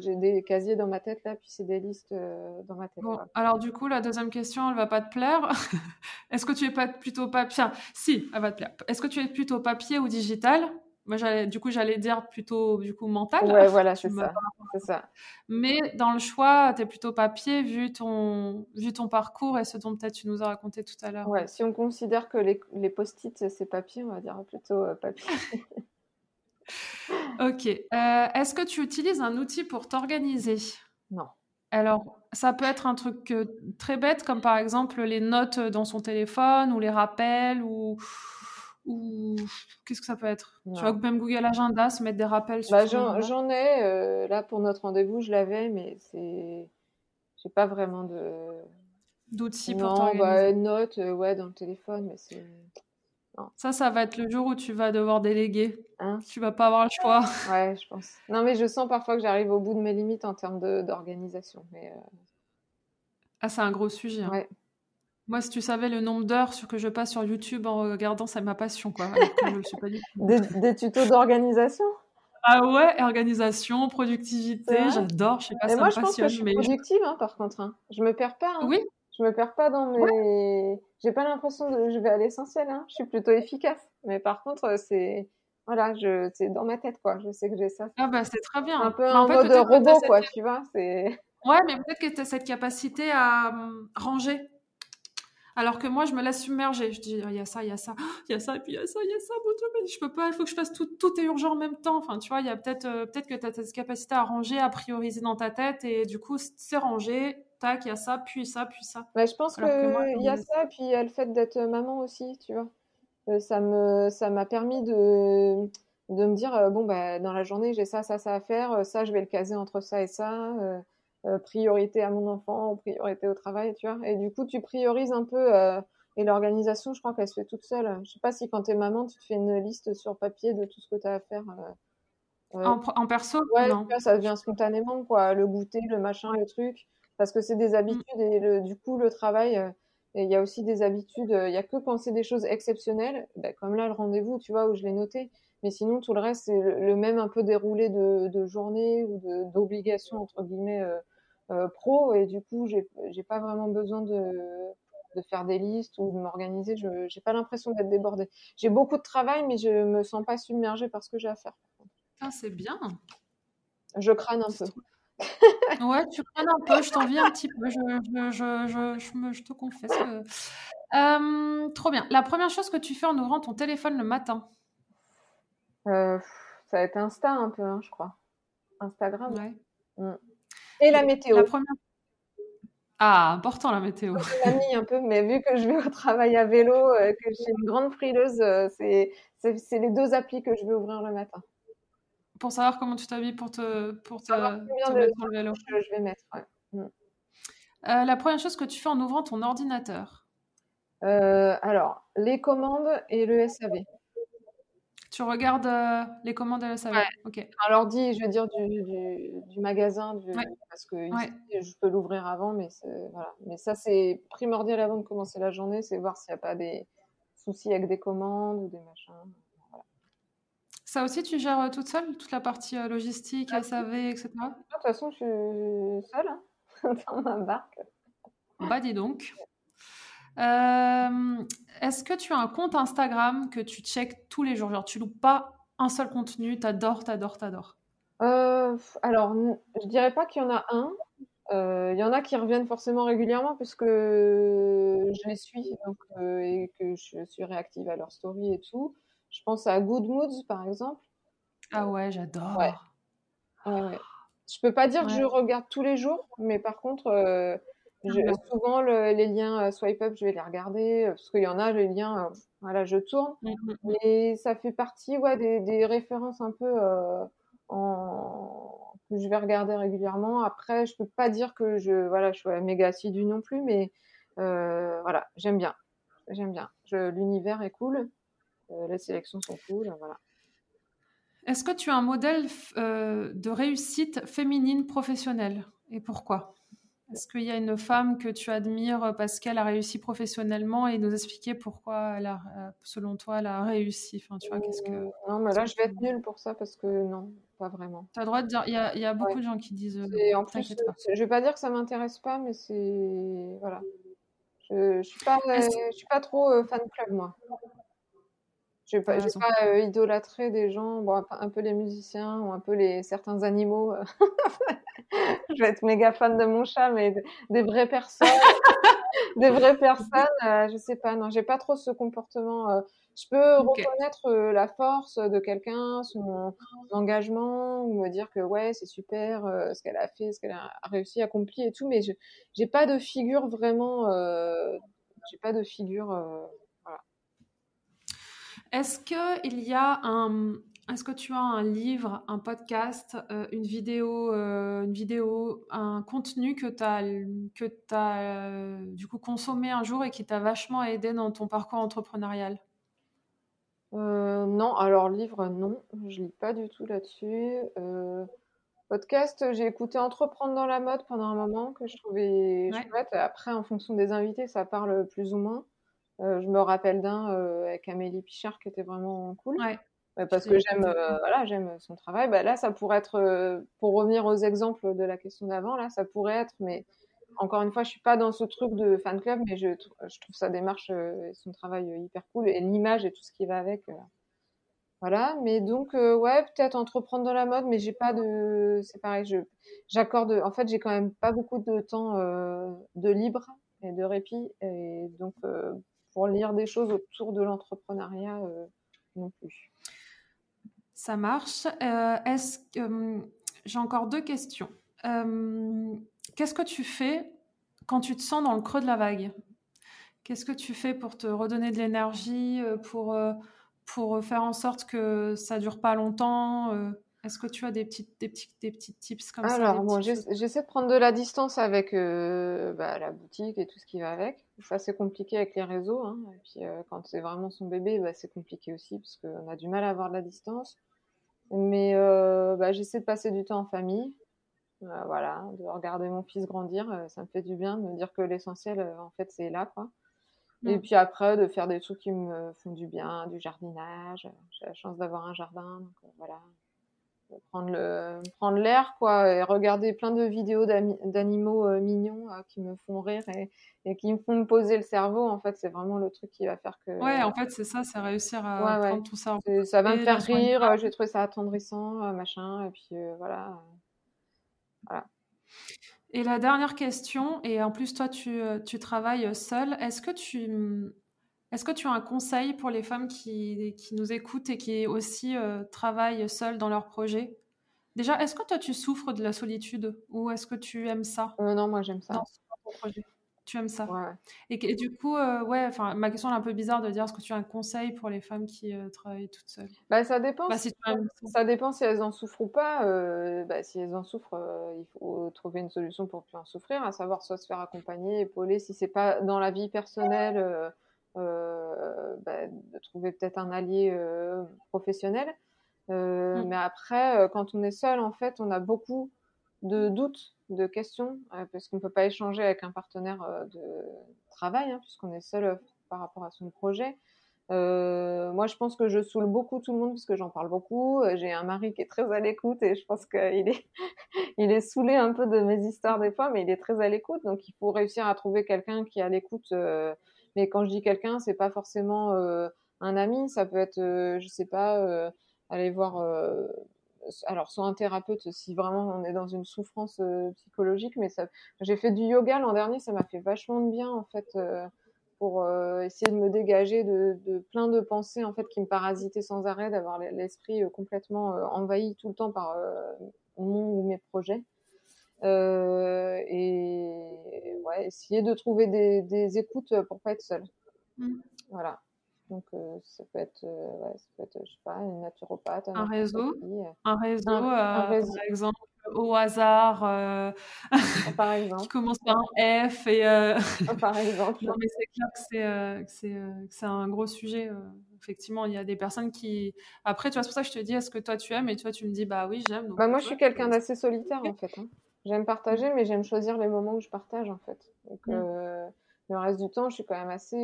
j'ai des casiers dans ma tête là, puis c'est des listes dans ma tête. Bon, alors du coup, la deuxième question, elle va pas te plaire. *laughs* Est-ce que tu es pas plutôt papier Si, elle va te plaire. Est-ce que tu es plutôt papier ou digital? Moi, du coup, j'allais dire plutôt du coup mental. Ouais, *laughs* voilà, c'est ça, ça. Mais dans le choix, tu es plutôt papier vu ton, vu ton parcours et ce dont peut-être tu nous as raconté tout à l'heure. Ouais, si on considère que les, les post-it, c'est papier, on va dire plutôt euh, papier. *laughs* *laughs* ok. Euh, est-ce que tu utilises un outil pour t'organiser? Non. Alors, ça peut être un truc très bête, comme par exemple les notes dans son téléphone ou les rappels ou ou qu'est-ce que ça peut être? Tu vois, même Google Agenda, se mettre des rappels sur bah, J'en ai. Euh, là, pour notre rendez-vous, je l'avais, mais c'est. J'ai pas vraiment de. D'outils pour t'organiser. Bah, notes, euh, ouais, dans le téléphone, mais c'est. Ça, ça va être le jour où tu vas devoir déléguer. Hein? Tu vas pas avoir le choix. Ouais, je pense. Non, mais je sens parfois que j'arrive au bout de mes limites en termes d'organisation. Mais euh, Ah, c'est un gros sujet. Hein. Ouais. Moi, si tu savais le nombre d'heures que je passe sur YouTube en regardant, c'est ma passion, quoi. des, tutos d'organisation? Ah ouais, organisation, productivité, j'adore. Je sais pas, ça moi, me je pense que je suis productive, hein, par contre. Hein. Je me perds pas. Hein. Oui? Je me perds pas dans mes. J'ai pas l'impression de. Je vais à l'essentiel. Hein. Je suis plutôt efficace. Mais par contre, c'est voilà, je, c'est dans ma tête, quoi. Je sais que j'ai ça. Ah bah c'est très bien. Un peu en, mode robot, quoi, tu vois. C'est. Ouais, mais peut-être que tu as cette capacité à hum, ranger. Alors que moi, je me laisse submerger. Je dis, il y a ça, il y a ça, *gasps* il y a ça, et puis il y a ça, il y a ça, mon Dieu, mais je peux pas, il faut que je fasse tout, tout est urgent en même temps. Enfin, tu vois, il y a peut-être euh, peut-être que tu as cette capacité à ranger, à prioriser dans ta tête, et du coup, c'est rangé, tac, il y a ça, puis ça, puis ça. Bah, je pense qu'il y a ça, puis il y a le fait d'être maman aussi, tu vois. Euh, ça me ça m'a permis de, de me dire, euh, bon, bah, dans la journée, j'ai ça, ça, ça à faire, ça, je vais le caser entre ça et ça. Euh, priorité à mon enfant, priorité au travail, tu vois. Et du coup, tu priorises un peu. Euh, et l'organisation, je crois qu'elle se fait toute seule. Je sais pas si quand t'es maman, tu te fais une liste sur papier de tout ce que tu as à faire. Euh, en, perso Ouais, ça vient spontanément, quoi. Le goûter, le machin, le truc. Parce que c'est des habitudes et le, du coup, le travail, il y a aussi des habitudes. Il y a que quand c'est des choses exceptionnelles, ben, comme là, le rendez-vous, tu vois, où je l'ai noté. Mais sinon, tout le reste, c'est le, même un peu déroulé de, de journée ou d'obligation, entre guillemets, euh, pro et du coup j'ai j'ai pas vraiment besoin de de faire des listes ou de m'organiser. Je n'ai pas l'impression d'être débordée. J'ai beaucoup de travail, mais je me sens pas submergée par ce que j'ai à faire. Ah, c'est bien. Je crâne un peu. ouais, tu crânes un peu. Je t'envie un petit peu. Je, je, je, je, me, je te confesse. Euh, trop bien. La première chose que tu fais en ouvrant ton téléphone le matin? Euh, Ça va être Insta un peu, hein, je crois. Instagram? Ouais. Mm. Et la météo. La première... Ah, important la météo. Je mis un peu, mais vu que je vais au travail à vélo, euh, que suis une grande frileuse, euh, c'est les deux applis que je vais ouvrir le matin. Pour savoir comment tu t'habilles pour te, pour te, mettre sur le vélo. Je, vais mettre, ouais. Mm. Euh, la première chose que tu fais en ouvrant ton ordinateur? Alors, les commandes et le SAV. Tu regardes euh, les commandes à la salle. Ok. Alors dit, je veux dire du, du, magasin, parce que je peux l'ouvrir avant, mais voilà. Mais ça c'est primordial avant de commencer la journée, c'est voir s'il n'y a pas des soucis avec des commandes ou des machins. Ça aussi, tu gères euh, toute seule, toute la partie euh, logistique, ah, SAV, etc. De toute façon, je suis seule hein, *laughs* dans ma barque. Bah dis donc. Euh, est-ce que tu as un compte Instagram que tu checkes tous les jours? Genre, tu loupes pas un seul contenu, t'adores, t'adores, t'adores? Euh, Alors, je dirais pas qu'il y en a un. Euh, il y en a qui reviennent forcément régulièrement puisque je les suis et que je suis réactive à leur story et tout. Je pense à Good Moods par exemple. Ah ouais, j'adore. Ouais. ouais. Je peux pas dire que je regarde tous les jours, mais par contre, souvent, les liens euh, swipe up, je vais les regarder euh, parce qu'il y en a, les liens, euh, voilà, je tourne. Et ça fait partie ouais, des, des références un peu en, je vais regarder régulièrement. Après, je peux pas dire que je, voilà, je suis méga assidue non plus, mais voilà, j'aime bien. J'aime bien. L'univers est cool. les sélections sont cool. Voilà. Est-ce que tu as un modèle de réussite féminine professionnelle et pourquoi? Est-ce qu'il y a une femme que tu admires parce qu'elle a réussi professionnellement et nous expliquer pourquoi, elle a, euh, selon toi, elle a réussi? Enfin, tu vois, qu'est-ce que... Mmh, non, mais là, je vais être nulle pour ça parce que non, pas vraiment. Tu as le droit de dire, il y a, y a beaucoup de gens qui disent... Euh, en plus, pas. je vais pas dire que ça m'intéresse pas, mais c'est... Voilà. Je ne suis, pas, je suis pas trop euh, fan club, moi. Je ne vais pas, pas idolâtrer des gens, bon, un peu les musiciens ou un peu les, certains animaux. *laughs* je vais être méga fan de mon chat, mais des vraies personnes, *laughs* des vraies personnes, euh, je sais pas, non, j'ai pas trop ce comportement. Euh. je peux reconnaître euh, la force de quelqu'un, son engagement, ou me dire que ouais, c'est super ce qu'elle a fait, ce qu'elle a réussi, accompli et tout, mais je j'ai pas de figure vraiment, j'ai pas de figure. voilà. Est-ce qu'il y a un, est-ce que tu as un livre, un podcast, euh, une vidéo, euh, une vidéo, un contenu que tu as, que as euh, du coup consommé un jour et qui t'a vachement aidé dans ton parcours entrepreneurial? Non, alors livre, non, je lis pas du tout là-dessus. podcast, j'ai écouté Entreprendre dans la mode pendant un moment que je trouvais chouette. Après, en fonction des invités, ça parle plus ou moins. Je me rappelle d'un avec Amélie Pichard qui était vraiment cool. Ouais. Parce que j'aime euh, voilà j'aime son travail. Bah, là ça pourrait être euh, pour revenir aux exemples de la question d'avant là ça pourrait être mais encore une fois je suis pas dans ce truc de fan club mais je, je trouve sa démarche euh, et son travail hyper cool et l'image et tout ce qui va avec voilà mais donc ouais peut-être entreprendre dans la mode mais j'ai pas de c'est pareil je j'accorde en fait j'ai quand même pas beaucoup de temps de libre et de répit et donc pour lire des choses autour de l'entrepreneuriat non plus ça marche. Euh, est-ce que hum, j'ai encore deux questions. Qu'est-ce que tu fais quand tu te sens dans le creux de la vague? Qu'est-ce que tu fais pour te redonner de l'énergie, euh, pour, euh, pour faire en sorte que ça dure pas longtemps Est-ce que tu as des petits, des petits, des petits tips comme ça Alors, bon, j'essaie de prendre de la distance avec bah, la boutique et tout ce qui va avec. Ça, c'est compliqué avec les réseaux. Hein. Et puis, quand c'est vraiment son bébé, bah, c'est compliqué aussi parce qu'on a du mal à avoir de la distance. Mais euh, bah, j'essaie de passer du temps en famille. Euh, voilà, de regarder mon fils grandir, euh, ça me fait du bien de me dire que l'essentiel, en fait, c'est là, quoi. Et puis après, de faire des trucs qui me font du bien, du jardinage. J'ai la chance d'avoir un jardin, donc voilà, prendre le prendre l'air quoi et regarder plein de vidéos d'animaux euh, mignons euh, qui me font rire et, et, qui me font me poser le cerveau en fait c'est vraiment le truc qui va faire que ouais en fait c'est ça c'est réussir à prendre tout ça ça va me faire rire j'ai trouvé ça attendrissant euh, machin et puis voilà. Voilà. Et la dernière question et en plus toi tu, tu travailles seule est-ce que tu est-ce que tu as un conseil pour les femmes qui, qui nous écoutent et qui aussi euh, travaillent seules dans leur projet Déjà, est-ce que toi tu souffres de la solitude ou est-ce que tu aimes ça? Euh, Non, moi j'aime ça. Tu aimes ça? Et, du coup, euh, ouais, enfin, ma question est un peu bizarre de dire est-ce que tu as un conseil pour les femmes qui travaillent toutes seules? Bah, ça dépend. Bah, si ça dépend si elles en souffrent ou pas. Bah, si elles en souffrent, il faut trouver une solution pour plus en souffrir, à savoir soit se faire accompagner, épauler. Si c'est pas dans la vie personnelle bah, de trouver peut-être un allié euh, professionnel. Euh, mm. Mais après, quand on est seul, en fait, on a beaucoup de doutes, de questions, parce qu'on ne peut pas échanger avec un partenaire de travail, hein, puisqu'on est seul par rapport à son projet. Euh, moi, je pense que je saoule beaucoup tout le monde parce que j'en parle beaucoup. J'ai un mari qui est très à l'écoute et je pense qu'il est, *laughs* il est saoulé un peu de mes histoires des fois, mais il est très à l'écoute. Donc, il faut réussir à trouver quelqu'un qui est à l'écoute euh, mais quand je dis quelqu'un, c'est pas forcément euh, un ami, ça peut être, euh, je sais pas, euh, aller voir, alors soit un thérapeute si vraiment on est dans une souffrance psychologique, mais ça, j'ai fait du yoga l'an dernier, ça m'a fait vachement de bien en fait pour essayer de me dégager de, de, plein de pensées en fait qui me parasitaient sans arrêt, d'avoir l'esprit complètement envahi tout le temps par mon ou mes projets. Euh, et ouais, essayer de trouver des, des, écoutes pour pas être seul. Mmh. Voilà. Donc euh, ça peut être, euh, ouais, ça peut être, je sais pas, une naturopathe, un, réseau, un réseau, un, réseau, par exemple au hasard, euh, par *laughs* exemple. qui commence par un F et. Euh, *laughs* par exemple. non, mais c'est clair que c'est un gros sujet. effectivement, il y a des personnes qui. Après, tu vois, c'est pour ça que je te dis, est-ce que toi tu aimes? Et toi, tu me dis, bah oui, j'aime. Bah, moi, je suis quelqu'un d'assez solitaire en fait. Hein. J'aime partager, mais j'aime choisir les moments où je partage en fait. Donc, mmh. le reste du temps, je suis quand même assez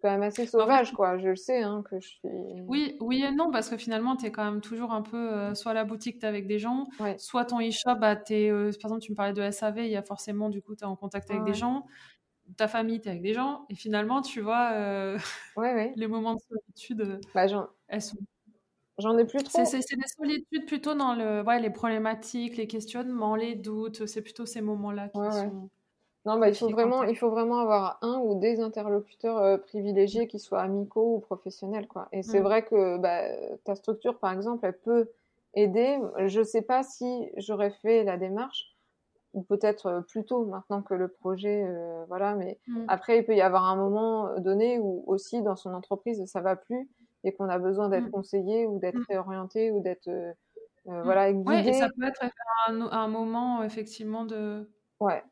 quand même assez sauvage, quoi. Je le sais, hein, que je suis. Oui, oui et non, parce que finalement, tu es quand même toujours un peu euh, soit à la boutique, tu es avec des gens, soit ton e-shop, bah, es, euh, par exemple, tu me parlais de SAV, il y a forcément, du coup, tu es en contact avec des gens. Ta famille, tu es avec des gens. Et finalement, tu vois, euh, *laughs* les moments de solitude, bah, elles sont. J'en ai plus trop. C'est des solitudes plutôt dans le, ouais, les problématiques, les questionnements, les doutes. C'est plutôt ces moments-là qui sont. Non, bah, il, faut vraiment, il faut vraiment avoir un ou des interlocuteurs euh, privilégiés qui soient amicaux ou professionnels. Quoi. Et c'est mm. vrai que bah, ta structure, par exemple, elle peut aider. Je ne sais pas si j'aurais fait la démarche, ou peut-être euh, plus tôt maintenant que le projet, euh, voilà. Mais mm. après, il peut y avoir un moment donné où aussi dans son entreprise, ça va plus et qu'on a besoin d'être mm. conseillé ou d'être réorienté ou d'être voilà, guidé. Ouais, et ça peut être un, un moment effectivement de... Ouais,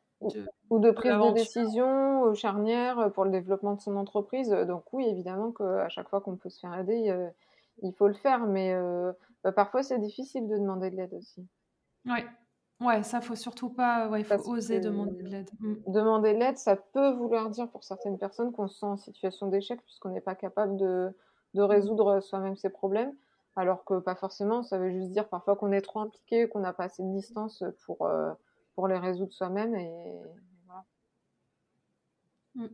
ou de prise de décision euh, charnière euh, pour le développement de son entreprise. Donc oui, évidemment qu'à chaque fois qu'on peut se faire aider, euh, il faut le faire, mais bah, parfois c'est difficile de demander de l'aide aussi. Oui, ouais, ça faut surtout pas, ouais, il faut oser demander de l'aide. Demander de l'aide, ça peut vouloir dire pour certaines personnes qu'on se sent en situation d'échec puisqu'on n'est pas capable de, de mm. résoudre soi-même ses problèmes. Alors que pas forcément, ça veut juste dire parfois qu'on est trop impliqué, qu'on n'a pas assez de distance pour, pour les résoudre soi-même. Et voilà. Mm.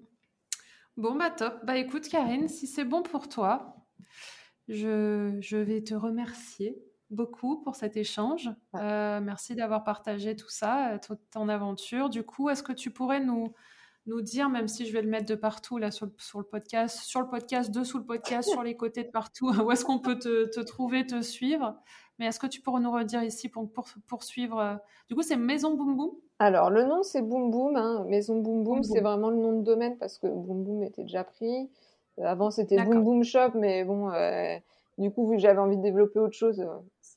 Bon, bah top. Bah écoute, Karine, si c'est bon pour toi, je, je, vais te remercier beaucoup pour cet échange. Euh, merci d'avoir partagé tout ça, euh, toute ton aventure. Du coup, est-ce que tu pourrais nous, nous dire, même si je vais le mettre de partout là sur le, sur le podcast, sur le podcast, dessous le podcast, sur les côtés de partout, *laughs* où est-ce qu'on peut te, te, trouver, te suivre? Mais est-ce que tu pourrais nous redire ici pour, poursuivre euh, Du coup, c'est Maison Boom Boom Alors, le nom, c'est Boom Boom. Hein. Maison Boom Boom, c'est vraiment le nom de domaine parce que Boom Boom était déjà pris. Euh, avant, c'était Boom Boom Shop, mais bon, euh, du coup, vu que j'avais envie de développer autre chose,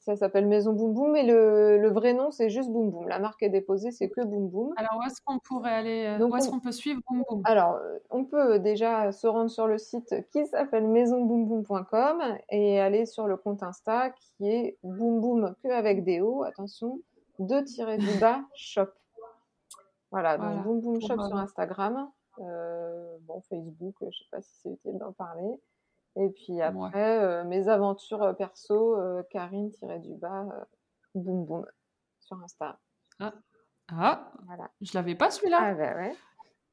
ça s'appelle Maison Boom Boom, mais le, le vrai nom, c'est juste Boom Boom. La marque est déposée, c'est que Boom Boom. Alors, où est-ce qu'on pourrait aller euh, Où est-ce qu'on peut suivre Boom Boom Alors, euh, on peut déjà se rendre sur le site qui s'appelle maisonboomboom.com et aller sur le compte Insta qui est Boom Boom que avec des O, attention, 2 du bas *laughs* shop. Voilà, donc Boom Boom Shop sur Instagram. Euh, bon, Facebook, je sais pas si c'est utile d'en parler. Et puis après, euh, mes aventures euh, perso, euh, Karine-du-bas, boum boum, sur Insta. Ah, ah. Voilà. je l'avais pas celui-là. Ah bah ouais.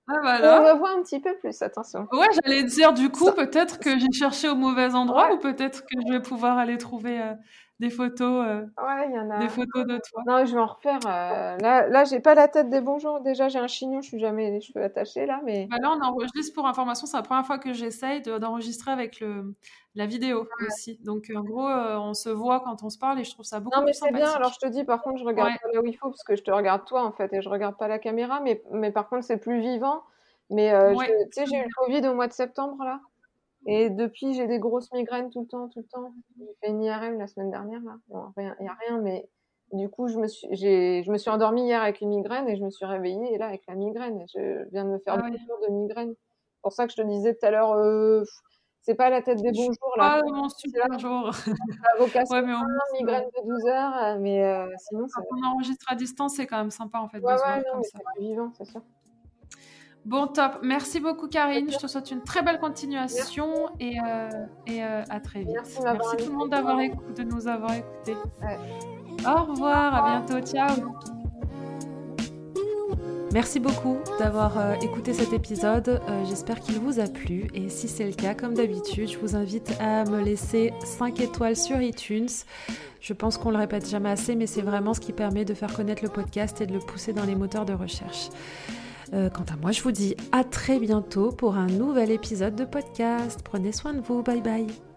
Ah bah On revoit un petit peu plus, attention. Ouais, j'allais dire du coup, peut-être que j'ai cherché au mauvais endroit ou peut-être que je vais pouvoir aller trouver des photos, euh, ouais, y en a... des photos de toi. Non, je vais en refaire. Euh, là, là, j'ai pas la tête des bonjours. Déjà, j'ai un chignon, je suis jamais les cheveux attachés là, mais. Bah là, on enregistre pour information. C'est la première fois que j'essaye d'enregistrer avec le la vidéo aussi. Donc, en gros, euh, on se voit quand on se parle et je trouve ça beaucoup non, mais c'est bien. Alors, je te dis, par contre, je regarde pas là où il faut parce que je te regarde toi en fait et je regarde pas la caméra, mais mais par contre, c'est plus vivant. Mais tu sais, j'ai eu le Covid au mois de septembre là. Et depuis, j'ai des grosses migraines tout le temps, tout le temps. J'ai fait une IRM la semaine dernière, là. Bon, rien, il n'y a rien, mais du coup, je me suis, je me suis endormie hier avec une migraine et je me suis réveillée et là avec la migraine. Je viens de me faire ah deux jours de migraine. C'est pour ça que je te disais tout à l'heure, euh, c'est pas la tête des bons jours là. Ah, mon super jour. La vocation, ouais, mais on... migraine de 12 heures, mais euh, sinon. Quand on enregistre à distance, c'est quand même sympa en fait. Ouais, ouais, non, mais c'est vivant, c'est sûr. Bon, top. Merci beaucoup, Karine. Je te souhaite une très belle continuation et, euh, et euh, à très vite. Merci, Merci tout le monde d'avoir de nous avoir écoutés. Au revoir, à bientôt. Ciao. Merci beaucoup d'avoir euh, écouté cet épisode. J'espère qu'il vous a plu. Et si c'est le cas, comme d'habitude, je vous invite à me laisser 5 étoiles sur iTunes. Je pense qu'on le répète jamais assez, mais c'est vraiment ce qui permet de faire connaître le podcast et de le pousser dans les moteurs de recherche. Euh, quant à moi, je vous dis à très bientôt pour un nouvel épisode de podcast. Prenez soin de vous. Bye bye.